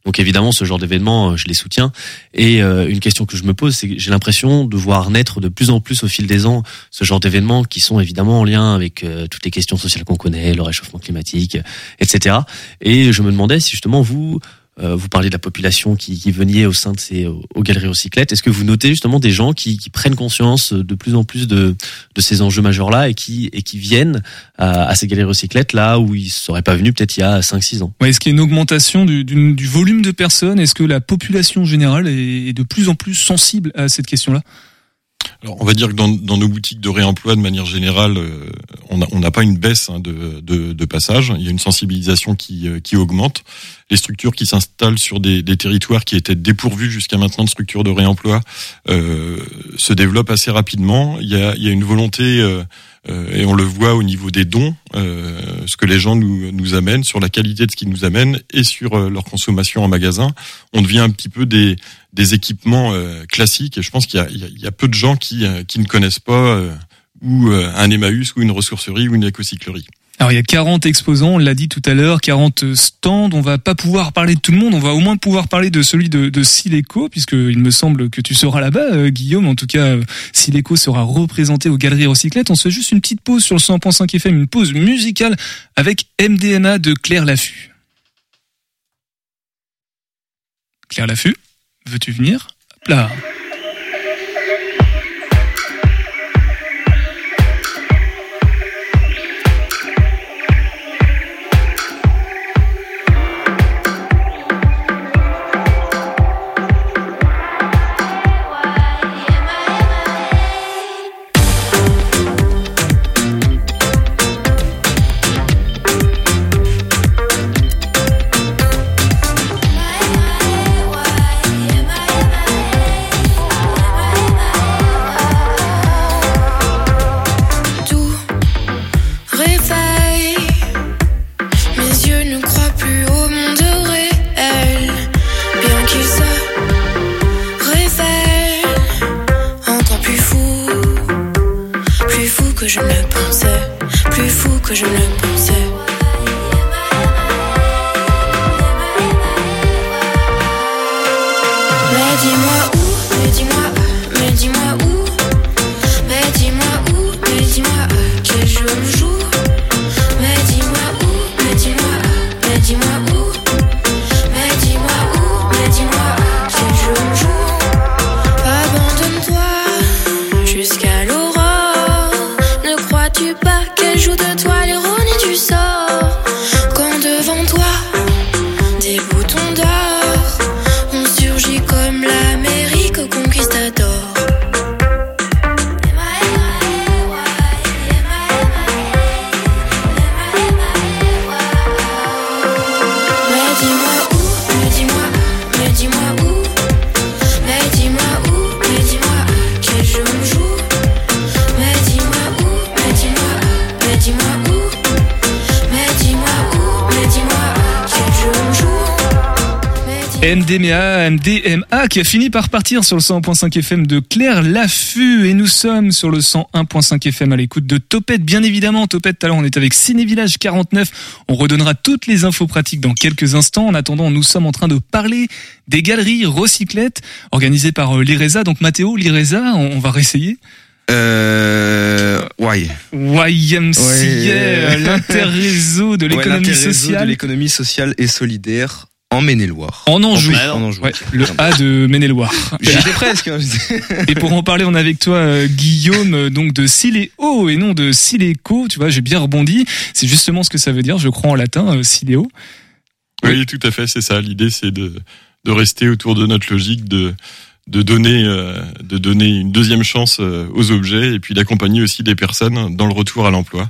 Donc évidemment ce genre d'événement euh, je les soutiens. Et euh, une question que je me pose c'est que j'ai l'impression de voir naître de plus en plus au fil des ans ce genre d'événements qui sont évidemment en lien avec toutes les questions sociales qu'on connaît le réchauffement climatique etc et je me demandais si justement vous vous parlez de la population qui, qui venait au sein de ces aux galeries recyclettes. Est-ce que vous notez justement des gens qui, qui, prennent conscience de plus en plus de, de ces enjeux majeurs là et qui et qui viennent à, à ces galeries recyclettes là où ils seraient pas venus peut-être il y a 5-6 ans? Ouais, Est-ce qu'il y a une augmentation du, du, du volume de personnes? Est-ce que la population générale est, est de plus en plus sensible à cette question-là alors, on va dire que dans, dans, nos boutiques de réemploi, de manière générale, euh, on n'a pas une baisse hein, de, de, de, passage. Il y a une sensibilisation qui, euh, qui augmente. Les structures qui s'installent sur des, des, territoires qui étaient dépourvus jusqu'à maintenant de structures de réemploi euh, se développent assez rapidement. Il y a, il y a une volonté euh, et on le voit au niveau des dons, euh, ce que les gens nous, amènent, sur la qualité de ce qu'ils nous amènent et sur euh, leur consommation en magasin. On devient un petit peu des, équipements classiques et je pense qu'il y, a, peu de gens qui, qui ne connaissent pas ou un Emmaüs ou une ressourcerie ou une écocyclerie. Alors il y a 40 exposants, on l'a dit tout à l'heure, 40 stands. On va pas pouvoir parler de tout le monde, on va au moins pouvoir parler de celui de, de Sileco, puisque il me semble que tu seras là-bas, euh, Guillaume. En tout cas, euh, Sileco sera représenté aux Galeries Recyclettes. On se fait juste une petite pause sur le 100.5 FM, une pause musicale avec MDMA de Claire Laffut. Claire Laffut, veux-tu venir? Hop là. MDMA, MDMA qui a fini par partir sur le 101.5 FM de Claire Laffut et nous sommes sur le 101.5 FM à l'écoute de Topette. Bien évidemment Topette tout à l'heure on est avec Ciné Village 49 on redonnera toutes les infos pratiques dans quelques instants. En attendant nous sommes en train de parler des galeries recyclettes organisées par euh, l'IRESA donc Mathéo l'IRESA on va réessayer. Euh, ouais. YMCA, l'interréseau de l'économie sociale. de l'économie sociale et solidaire en Maine-et-Loire. En Anjou. En Ouais, le A de Maine-et-Loire. <laughs> J'étais presque. Hein, <laughs> et pour en parler, on est avec toi, euh, Guillaume, euh, donc de Siléo et non de Sileco. Tu vois, j'ai bien rebondi. C'est justement ce que ça veut dire, je crois en latin, euh, Siléo. Oui, tout à fait, c'est ça. L'idée, c'est de, de rester autour de notre logique de de donner de donner une deuxième chance aux objets et puis d'accompagner aussi des personnes dans le retour à l'emploi.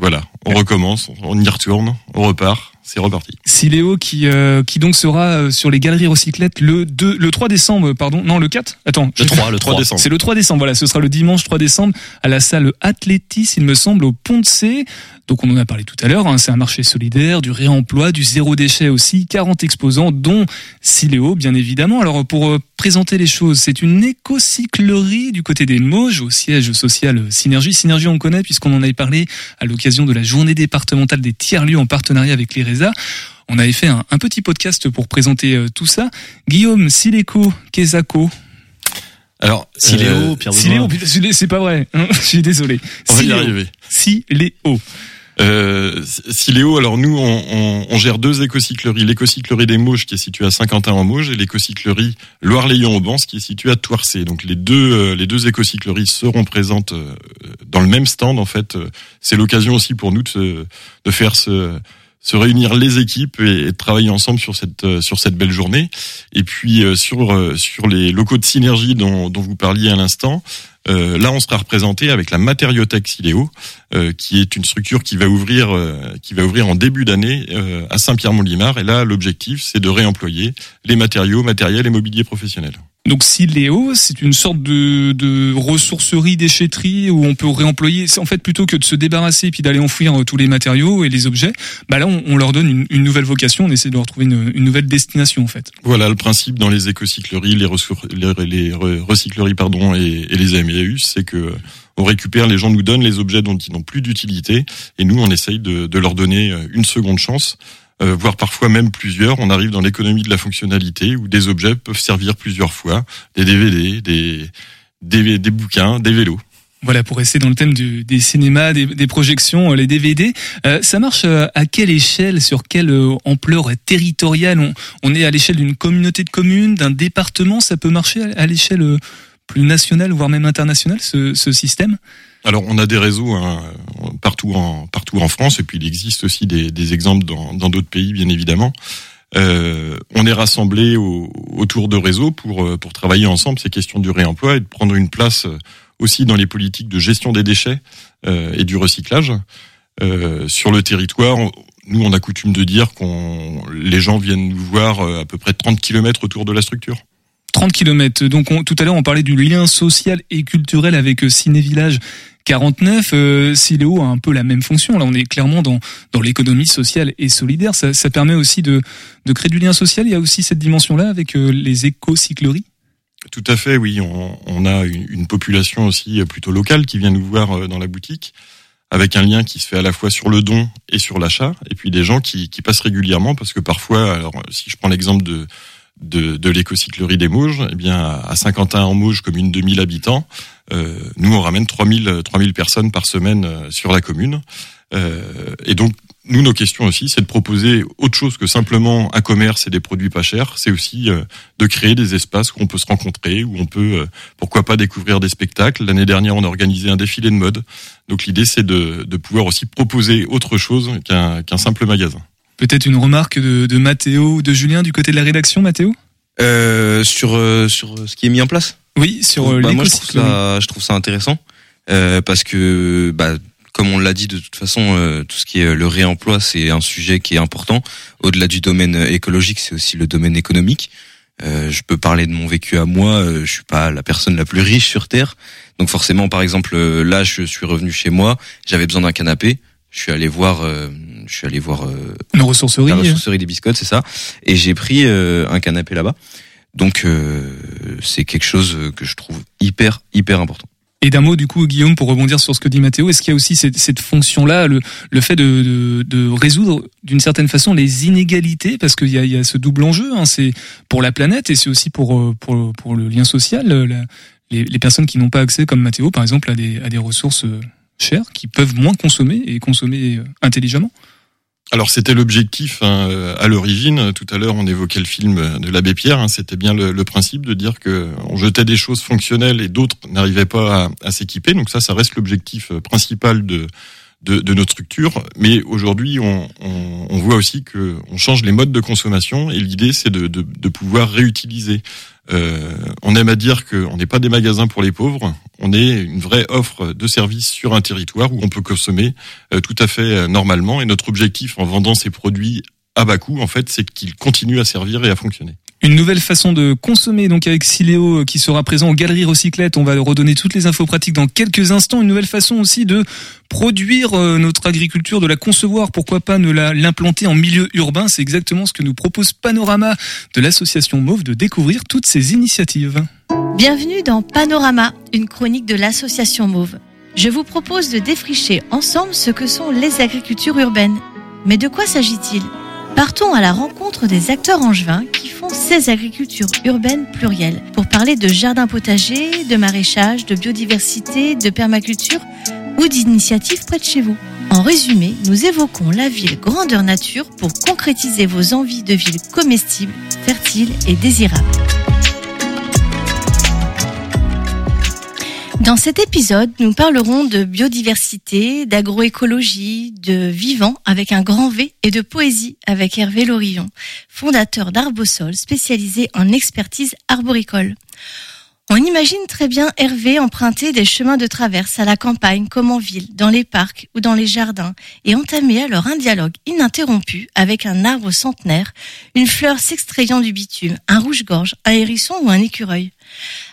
voilà, on recommence, on y retourne, on repart c'est reparti. Siléo qui euh, qui donc sera euh, sur les galeries recyclettes le 2 le 3 décembre pardon. Non le 4 attends. Le 3 le 3 décembre. C'est le 3 décembre voilà. Ce sera le dimanche 3 décembre à la salle Athlétis il me semble au Pont de C donc on en a parlé tout à l'heure, hein, c'est un marché solidaire, du réemploi, du zéro déchet aussi, 40 exposants dont Siléo bien évidemment. Alors pour euh, présenter les choses, c'est une écocyclerie du côté des Mauges au siège social Synergie. Synergie on connaît puisqu'on en avait parlé à l'occasion de la journée départementale des tiers-lieux en partenariat avec On avait fait un, petit podcast pour présenter euh, tout ça. Guillaume, Sileco, Kesako, alors, Siléo, euh, Pierre Siléo, c'est pas vrai. Hein, <laughs> je suis désolé. On va y arriver. Siléo. Euh, Siléo, alors nous, on, on, gère deux écocycleries. L'écocyclerie des Mauges qui est située à Saint-Quentin en Mauges et l'écocyclerie Loire-Lyon-Aubance qui est située à Toircé. Donc les deux, euh, les deux écocycleries seront présentes euh, dans le même stand. En fait, euh, c'est l'occasion aussi pour nous de, de faire ce se réunir les équipes et, de travailler ensemble sur cette sur cette belle journée. Et puis sur sur les locaux de synergie dont, dont vous parliez à l'instant, euh, là, on sera représenté avec la Matériothèque Siléo, euh, qui est une structure qui va ouvrir, euh, qui va ouvrir en début d'année à Saint-Pierre-Mont-Limard. Et là, l'objectif, c'est de réemployer les matériaux, matériels et mobilier professionnels. Donc Siléo, c'est une sorte de, de ressourcerie, déchetterie où on peut réemployer. En fait, plutôt que de se débarrasser et puis d'aller enfouir tous les matériaux et les objets, bah là, on, leur donne une, nouvelle vocation. On essaie de leur trouver une, nouvelle destination, en fait. Voilà le principe dans les écocycleries, les, les, les recycleries pardon et, les AMEAU, c'est que on récupère, les gens nous donnent les objets dont ils n'ont plus d'utilité et nous, on essaye de, de leur donner une seconde chance euh, voire parfois même plusieurs. On arrive dans l'économie de la fonctionnalité où des objets peuvent servir plusieurs fois, des DVD, des, des, des bouquins, des vélos. Voilà, pour rester dans le thème du, des cinémas, des, des, projections, euh, les DVD, euh, ça marche à quelle échelle, sur quelle ampleur territoriale on, on est à l'échelle d'une communauté de communes, d'un département? Ça peut marcher à, l'échelle plus nationale, voire même internationale, ce, ce système? Alors on a des réseaux hein, partout en France et puis il existe aussi des, exemples dans d'autres pays bien évidemment. Euh, on est rassemblés autour de réseaux pour euh, pour travailler ensemble ces questions du réemploi et de prendre une place euh, aussi dans les politiques de gestion des déchets et du recyclage sur le territoire. Nous, on a coutume de dire qu'on les gens viennent nous voir à peu près 30 km autour de la structure. 30 km. Donc tout à l'heure, on parlait du lien social et culturel avec euh, Ciné Village 49. Euh, Siléo a un peu la même fonction. Là, on est clairement dans, dans l'économie sociale et solidaire. Ça, permet aussi de, de créer du lien social. Il y a aussi cette dimension-là avec euh, les éco-cycleries. Tout à fait, oui. On, a une, une, population aussi plutôt locale qui vient nous voir euh, dans la boutique avec un lien qui se fait à la fois sur le don et sur l'achat, et puis des gens qui, qui passent régulièrement parce que parfois, alors si je prends l'exemple de de, de l'écocyclerie des Mauges, eh bien à Saint-Quentin-en-Mauges, commune de 1000 habitants, euh, nous on ramène 3000 3000 personnes par semaine euh, sur la commune. Euh, et donc nous nos questions aussi, c'est de proposer autre chose que simplement un commerce et des produits pas chers. C'est aussi euh, de créer des espaces où on peut se rencontrer, où on peut pourquoi pas découvrir des spectacles. L'année dernière, on a organisé un défilé de mode. Donc l'idée c'est de, de pouvoir aussi proposer autre chose qu'un qu'un simple magasin. Peut-être une remarque de, de Mathéo ou de Julien du côté de la rédaction, Mathéo euh, Sur euh, sur ce qui est mis en place? Oui, sur euh, bah, moi je trouve ça je trouve ça intéressant euh, parce que bah comme on l'a dit de toute façon, euh, tout ce qui est le réemploi, c'est un sujet qui est important. Au-delà du domaine écologique, c'est aussi le domaine économique. Euh, je peux parler de mon vécu à moi. Euh, je suis pas la personne la plus riche sur terre, donc forcément, par exemple, là, je suis revenu chez moi, j'avais besoin d'un canapé. Je suis allé voir, je suis allé voir ressourcerie, la ressourcerie des biscottes, c'est ça. Et j'ai pris un canapé là-bas. Donc c'est quelque chose que je trouve hyper hyper important. Et d'un mot, du coup, Guillaume, pour rebondir sur ce que dit Mathéo, est-ce qu'il y a aussi cette, cette fonction-là, le, le, fait de, de, de résoudre d'une certaine façon les inégalités, parce qu'il y a, il y a ce double enjeu, hein, c'est pour la planète et c'est aussi pour, euh, pour, pour le lien social, la, les, les, personnes qui n'ont pas accès, comme Mathéo, par exemple, à des, à des ressources euh, chères, qui peuvent moins consommer et consommer euh, intelligemment alors c'était l'objectif hein, à l'origine. Tout à l'heure, on évoquait le film de l'abbé Pierre. Hein. c'était bien le, principe de dire que on jetait des choses fonctionnelles et d'autres n'arrivaient pas à, s'équiper. Donc ça, ça reste l'objectif principal de, de, de notre structure. Mais aujourd'hui, on, voit aussi que on change les modes de consommation et l'idée, c'est de, de, de, pouvoir réutiliser. Euh, on aime à dire qu'on n'est pas des magasins pour les pauvres, on est une vraie offre de services sur un territoire où on peut consommer euh, tout à fait euh, normalement. Et notre objectif en vendant ces produits à bas coût, en fait, c'est qu'ils continuent à servir et à fonctionner. Une nouvelle façon de consommer, donc avec Siléo euh, qui sera présent aux Galeries Recyclette. On va redonner toutes les infos pratiques dans quelques instants. Une nouvelle façon aussi de produire euh, notre agriculture, de la concevoir. Pourquoi pas ne l'implanter en milieu urbain? C'est exactement ce que nous propose Panorama de l'association Mauve de découvrir toutes ces initiatives. Bienvenue dans Panorama, une chronique de l'association Mauve. Je vous propose de défricher ensemble ce que sont les agricultures urbaines. Mais de quoi s'agit-il? Partons à la rencontre des acteurs angevins qui font ces agricultures urbaines plurielles pour parler de jardins potagers, de maraîchage, de biodiversité, de permaculture ou d'initiatives près de chez vous. En résumé, nous évoquons la ville grandeur nature pour concrétiser vos envies de ville comestible, fertile et désirable. Dans cet épisode, nous parlerons de biodiversité, d'agroécologie, de vivant avec un grand V et de poésie avec Hervé Lorillon, fondateur d'Arbosol spécialisé en expertise arboricole. On imagine très bien Hervé emprunter des chemins de traverse à la campagne comme en ville, dans les parcs ou dans les jardins, et entamer alors un dialogue ininterrompu avec un arbre centenaire, une fleur s'extrayant du bitume, un rouge-gorge, un hérisson ou un écureuil.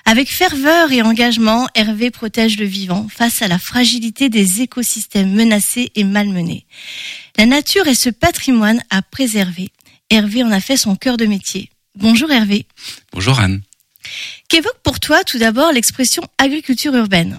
Avec ferveur et engagement, Hervé protège le vivant face à la fragilité des écosystèmes menacés et malmenés. La nature est ce patrimoine à préserver. Hervé en a fait son cœur de métier. Bonjour Hervé. Bonjour Anne. Qu'évoque pour toi tout d'abord l'expression agriculture urbaine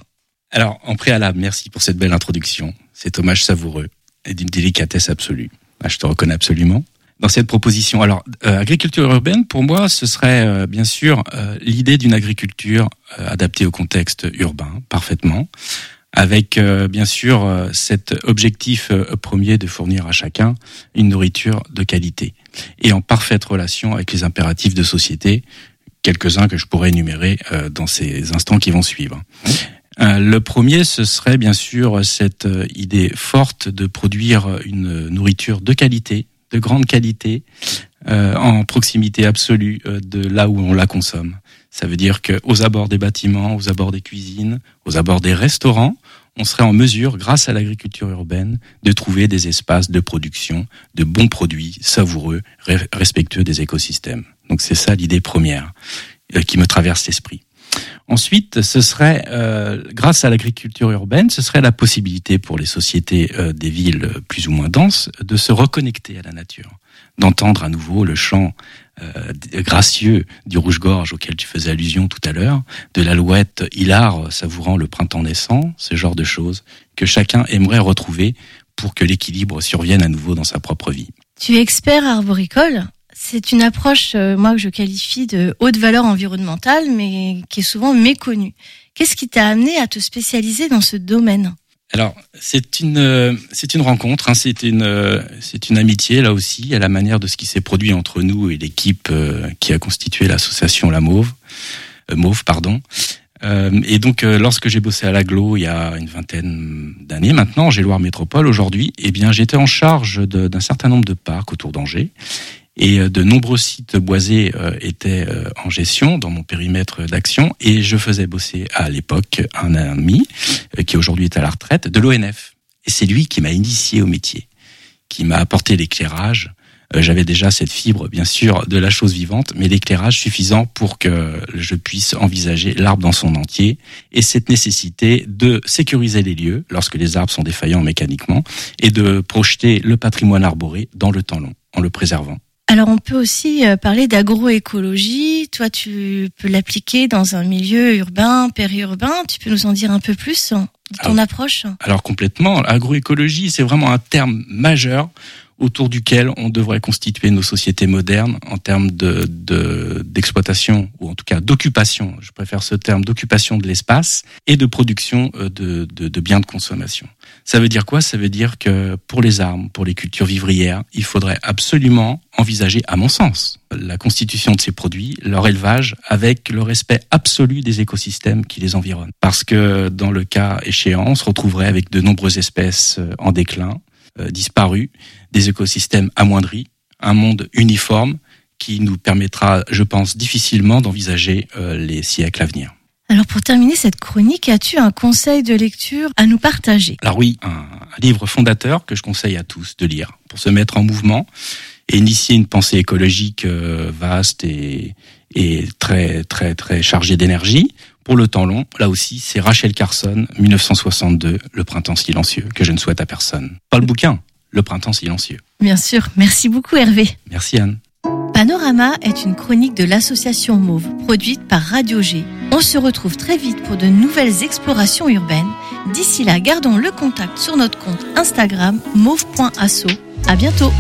Alors, en préalable, merci pour cette belle introduction, cet hommage savoureux et d'une délicatesse absolue. Ah, je te reconnais absolument dans cette proposition. Alors, euh, agriculture urbaine, pour moi, ce serait euh, bien sûr euh, l'idée d'une agriculture adaptée au contexte urbain, parfaitement, avec bien sûr cet objectif premier de fournir à chacun une nourriture de qualité et en parfaite relation avec les impératifs de société, quelques-uns que je pourrais énumérer dans ces instants qui vont suivre. Le premier, ce serait bien sûr cette idée forte de produire une nourriture de qualité, de grande qualité euh, en proximité absolue euh, de là où on la consomme. Ça veut dire qu'aux abords des bâtiments, aux abords des cuisines, aux abords des restaurants, on serait en mesure, grâce à l'agriculture urbaine, de trouver des espaces de production de bons produits savoureux, respectueux des écosystèmes. Donc c'est ça l'idée première euh, qui me traverse l'esprit. Ensuite, ce serait, euh, grâce à l'agriculture urbaine, ce serait la possibilité pour les sociétés euh, des villes plus ou moins denses de se reconnecter à la nature, d'entendre à nouveau le chant euh, gracieux du rouge-gorge auquel tu faisais allusion tout à l'heure, de l'alouette hilar savourant le printemps naissant, ce genre de choses que chacun aimerait retrouver pour que l'équilibre survienne à nouveau dans sa propre vie. Tu es expert arboricole c'est une approche, euh, moi, que je qualifie de haute valeur environnementale, mais qui est souvent méconnue. Qu'est-ce qui t'a amené à te spécialiser dans ce domaine? Alors c'est une euh, c'est une rencontre, hein, c'est une euh, c'est une amitié là aussi à la manière de ce qui s'est produit entre nous et l'équipe qui a constitué l'association La Mauve, Mauve pardon. et donc lorsque j'ai bossé à l'aglo il y a une vingtaine d'années maintenant, j'ai Loire Métropole aujourd'hui, eh bien j'étais en charge d'un certain nombre de parcs autour d'Angers et euh, de nombreux sites boisés euh, étaient euh, en gestion dans mon périmètre d'action. Et je faisais bosser à l'époque un ami qui aujourd'hui est à la retraite de l'ONF et c'est lui qui m'a initié au métier, qui m'a apporté l'éclairage. J'avais déjà cette fibre, bien sûr, de la chose vivante, mais l'éclairage suffisant pour que je puisse envisager l'arbre dans son entier et cette nécessité de sécuriser les lieux lorsque les arbres sont défaillants mécaniquement et de projeter le patrimoine arboré dans le temps long en le préservant. Alors on peut aussi euh, parler d'agroécologie. Toi, tu peux l'appliquer dans un milieu urbain, périurbain. Tu peux nous en dire un peu plus de ton approche? Alors complètement. L'agroécologie, c'est vraiment un terme majeur autour duquel on devrait constituer nos sociétés modernes en termes de d'exploitation ou en tout cas d'occupation. Je préfère ce terme d'occupation de l'espace et de production euh, de, de, de, biens de consommation. Ça veut dire quoi? Ça veut dire que pour les armes, pour les cultures vivrières, il faudrait absolument envisager, à mon sens, la constitution de ces produits, leur élevage, avec le respect absolu des écosystèmes qui les environnent. Parce que dans le cas échéant, on se retrouverait avec de nombreuses espèces euh, en déclin, euh, disparus, des écosystèmes amoindris, un monde uniforme qui nous permettra, je pense, difficilement d'envisager euh, les siècles à venir. Alors pour terminer cette chronique, as-tu un conseil de lecture à nous partager? Alors oui, un, livre fondateur que je conseille à tous de lire pour se mettre en mouvement et initier une pensée écologique euh, vaste et, et très très très chargée d'énergie pour le temps long. Là aussi, c'est Rachel Carson, 1962, Le printemps silencieux, que je ne souhaite à personne. Pas le bouquin, Le printemps silencieux. Bien sûr. Merci beaucoup Hervé. Merci Anne. Est une chronique de l'association Mauve, produite par Radio G. On se retrouve très vite pour de nouvelles explorations urbaines. D'ici là, gardons le contact sur notre compte Instagram mauve.asso. À bientôt.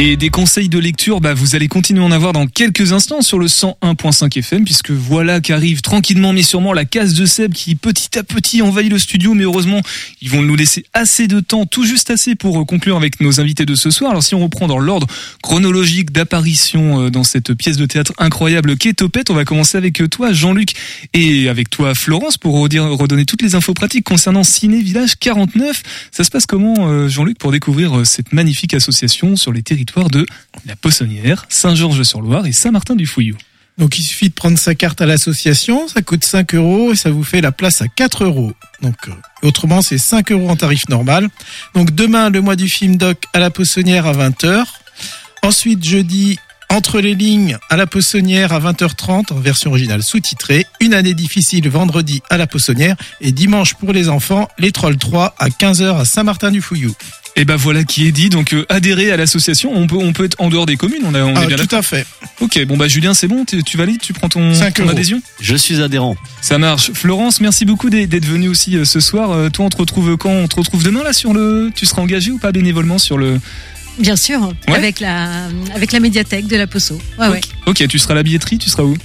Et des conseils de lecture, bah, vous allez continuer à en avoir dans quelques instants sur le 101.5 FM, puisque voilà qu'arrive tranquillement mais sûrement la case de Seb qui petit à petit envahit le studio, mais heureusement, ils vont nous laisser assez de temps, tout juste assez pour euh, conclure avec nos invités de ce soir. Alors si on reprend dans l'ordre chronologique d'apparition euh, dans cette pièce de théâtre incroyable qu'est Topette, on va commencer avec euh, toi Jean-Luc et avec toi Florence pour redonner toutes les infos pratiques concernant Ciné Village 49. Ça se passe comment Jean-Luc pour découvrir cette magnifique association sur les territoires de la Poissonnière, Saint-Georges-sur-Loire et Saint-Martin-du-Fouillou. Donc il suffit de prendre sa carte à l'association, ça coûte 5 euros et ça vous fait la place à 4 euros. Donc euh, autrement c'est 5 euros en tarif normal. Donc demain le mois du film doc à la Poissonnière à 20h. Ensuite jeudi entre les lignes à la Poissonnière à 20h30 en version originale sous-titrée. Une année difficile vendredi à la Poissonnière et dimanche pour les enfants les Trolls 3 à 15h à Saint-Martin-du-Fouillou. Et ben voilà qui est dit. Donc euh, adhérer à l'association, on peut on peut être en dehors des communes. On, a, on ah, est bien tout à fait. Ok, bon bah Julien, c'est bon. Tu valides, tu prends ton, ton adhésion? Je suis adhérent. Ça marche. Florence, merci beaucoup d'être venu aussi euh, ce soir. Euh, toi, on te retrouve quand? On te retrouve demain là sur le. Tu seras engagé ou pas bénévolement sur le Bien sûr, avec la avec la médiathèque de la Posso. Ouais, ok, ok, tu seras à la billetterie, tu seras où?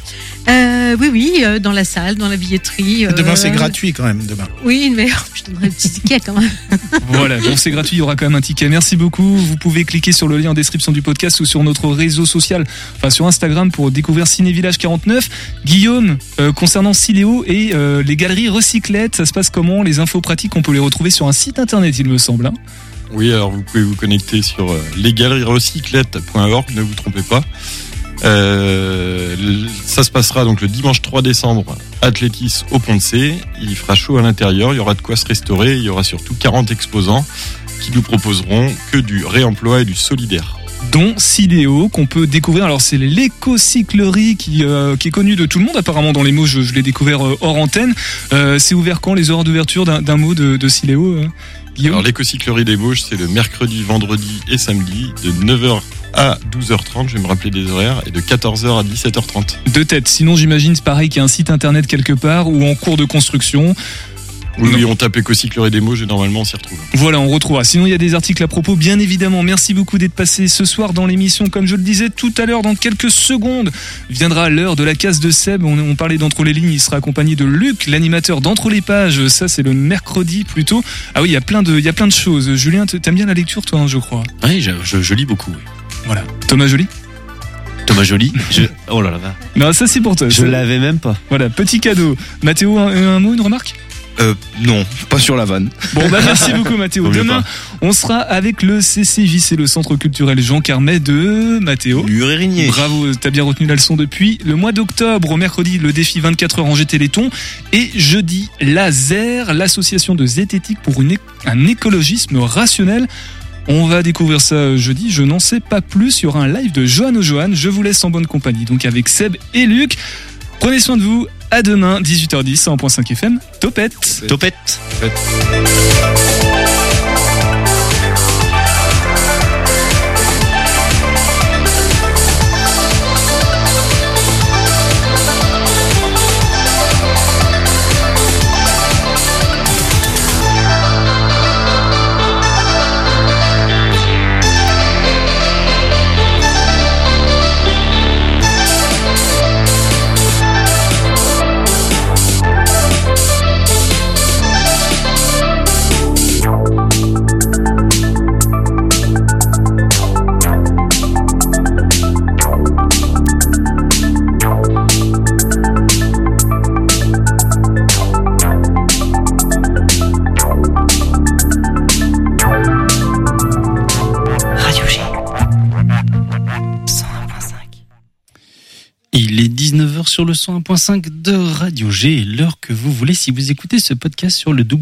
Euh, Oui, oui, euh, dans la salle, dans la billetterie. Demain, c'est euh, gratuit quand même, demain. Oui, mais je donnerai un petit ticket quand même. <laughs> voilà, bon, c'est gratuit, il y aura quand même un ticket. Merci beaucoup. Vous pouvez cliquer sur le lien en description du podcast ou sur notre réseau social, enfin sur Instagram pour découvrir Ciné Village 49. Guillaume, concernant Ciléo et les galeries recyclettes, ça se passe comment? Les infos pratiques, on peut les retrouver sur un site internet, il me semble. Hein oui, alors vous pouvez vous connecter sur euh, lesgaleries-recyclettes.org, ne vous trompez pas. Euh, ça se passera donc le dimanche 3 décembre Athlétis au Pont de C. Il fera chaud à l'intérieur, il y aura de quoi se restaurer, il y aura surtout 40 exposants qui nous proposeront que du réemploi et du solidaire dont Sidéo qu'on peut découvrir. Alors c'est l'écocyclerie qui, euh, est connue de tout le monde apparemment dans les mots. Je, l'ai découvert hors antenne. c'est ouvert quand les heures d'ouverture d'un mot de, de alors l'écocyclerie des Bauges, c'est le mercredi, vendredi et samedi de 9h à 12h30, je vais me rappeler des horaires, et de 14h à 17h30. De tête, sinon j'imagine c'est pareil qu'il y a un site internet quelque part ou en cours de construction. Oui, on tape écocyclerie des Mauges et normalement on s'y retrouve. Voilà, on retrouvera. Sinon, il y a des articles à propos, bien évidemment. Merci beaucoup d'être passé ce soir dans l'émission. Comme je le disais tout à l'heure, dans quelques secondes, viendra l'heure de la case de Seb. On, parlait d'entre les lignes. Il sera accompagné de Luc, l'animateur d'entre les pages. Ça, c'est le mercredi plutôt. Ah oui, il y a plein de, il y a plein de choses. Julien, t'aimes bien la lecture, toi, hein, je crois? Oui, je, lis beaucoup. Voilà. Thomas Joly? Thomas Joly. <laughs> Oh là là. Non, ça c'est pour toi. Je l'avais même pas. Voilà, petit cadeau. Mathéo, un mot, une remarque? Euh, non, pas sur la vanne. Bon, bah merci beaucoup <laughs> Mathéo. Demain, on sera avec le CCJC, le Centre culturel Jean Carmet de Mathéo. Murérigné. Bravo, t'as bien retenu la leçon depuis le mois d'octobre. Mercredi, le défi 24 heures en Téléthon. Et jeudi, Laser, l'association de zététique pour une, un écologisme rationnel. On va découvrir ça jeudi. Je n'en sais pas plus. Il y aura un live de Johan au Johan. Je vous laisse en bonne compagnie. Donc avec Seb et Luc. Prenez soin de vous. À demain, 18h10, 100.5 FM. Topette. Topette. Sur le 101.5 de Radio G, l'heure que vous voulez. Si vous écoutez ce podcast sur le double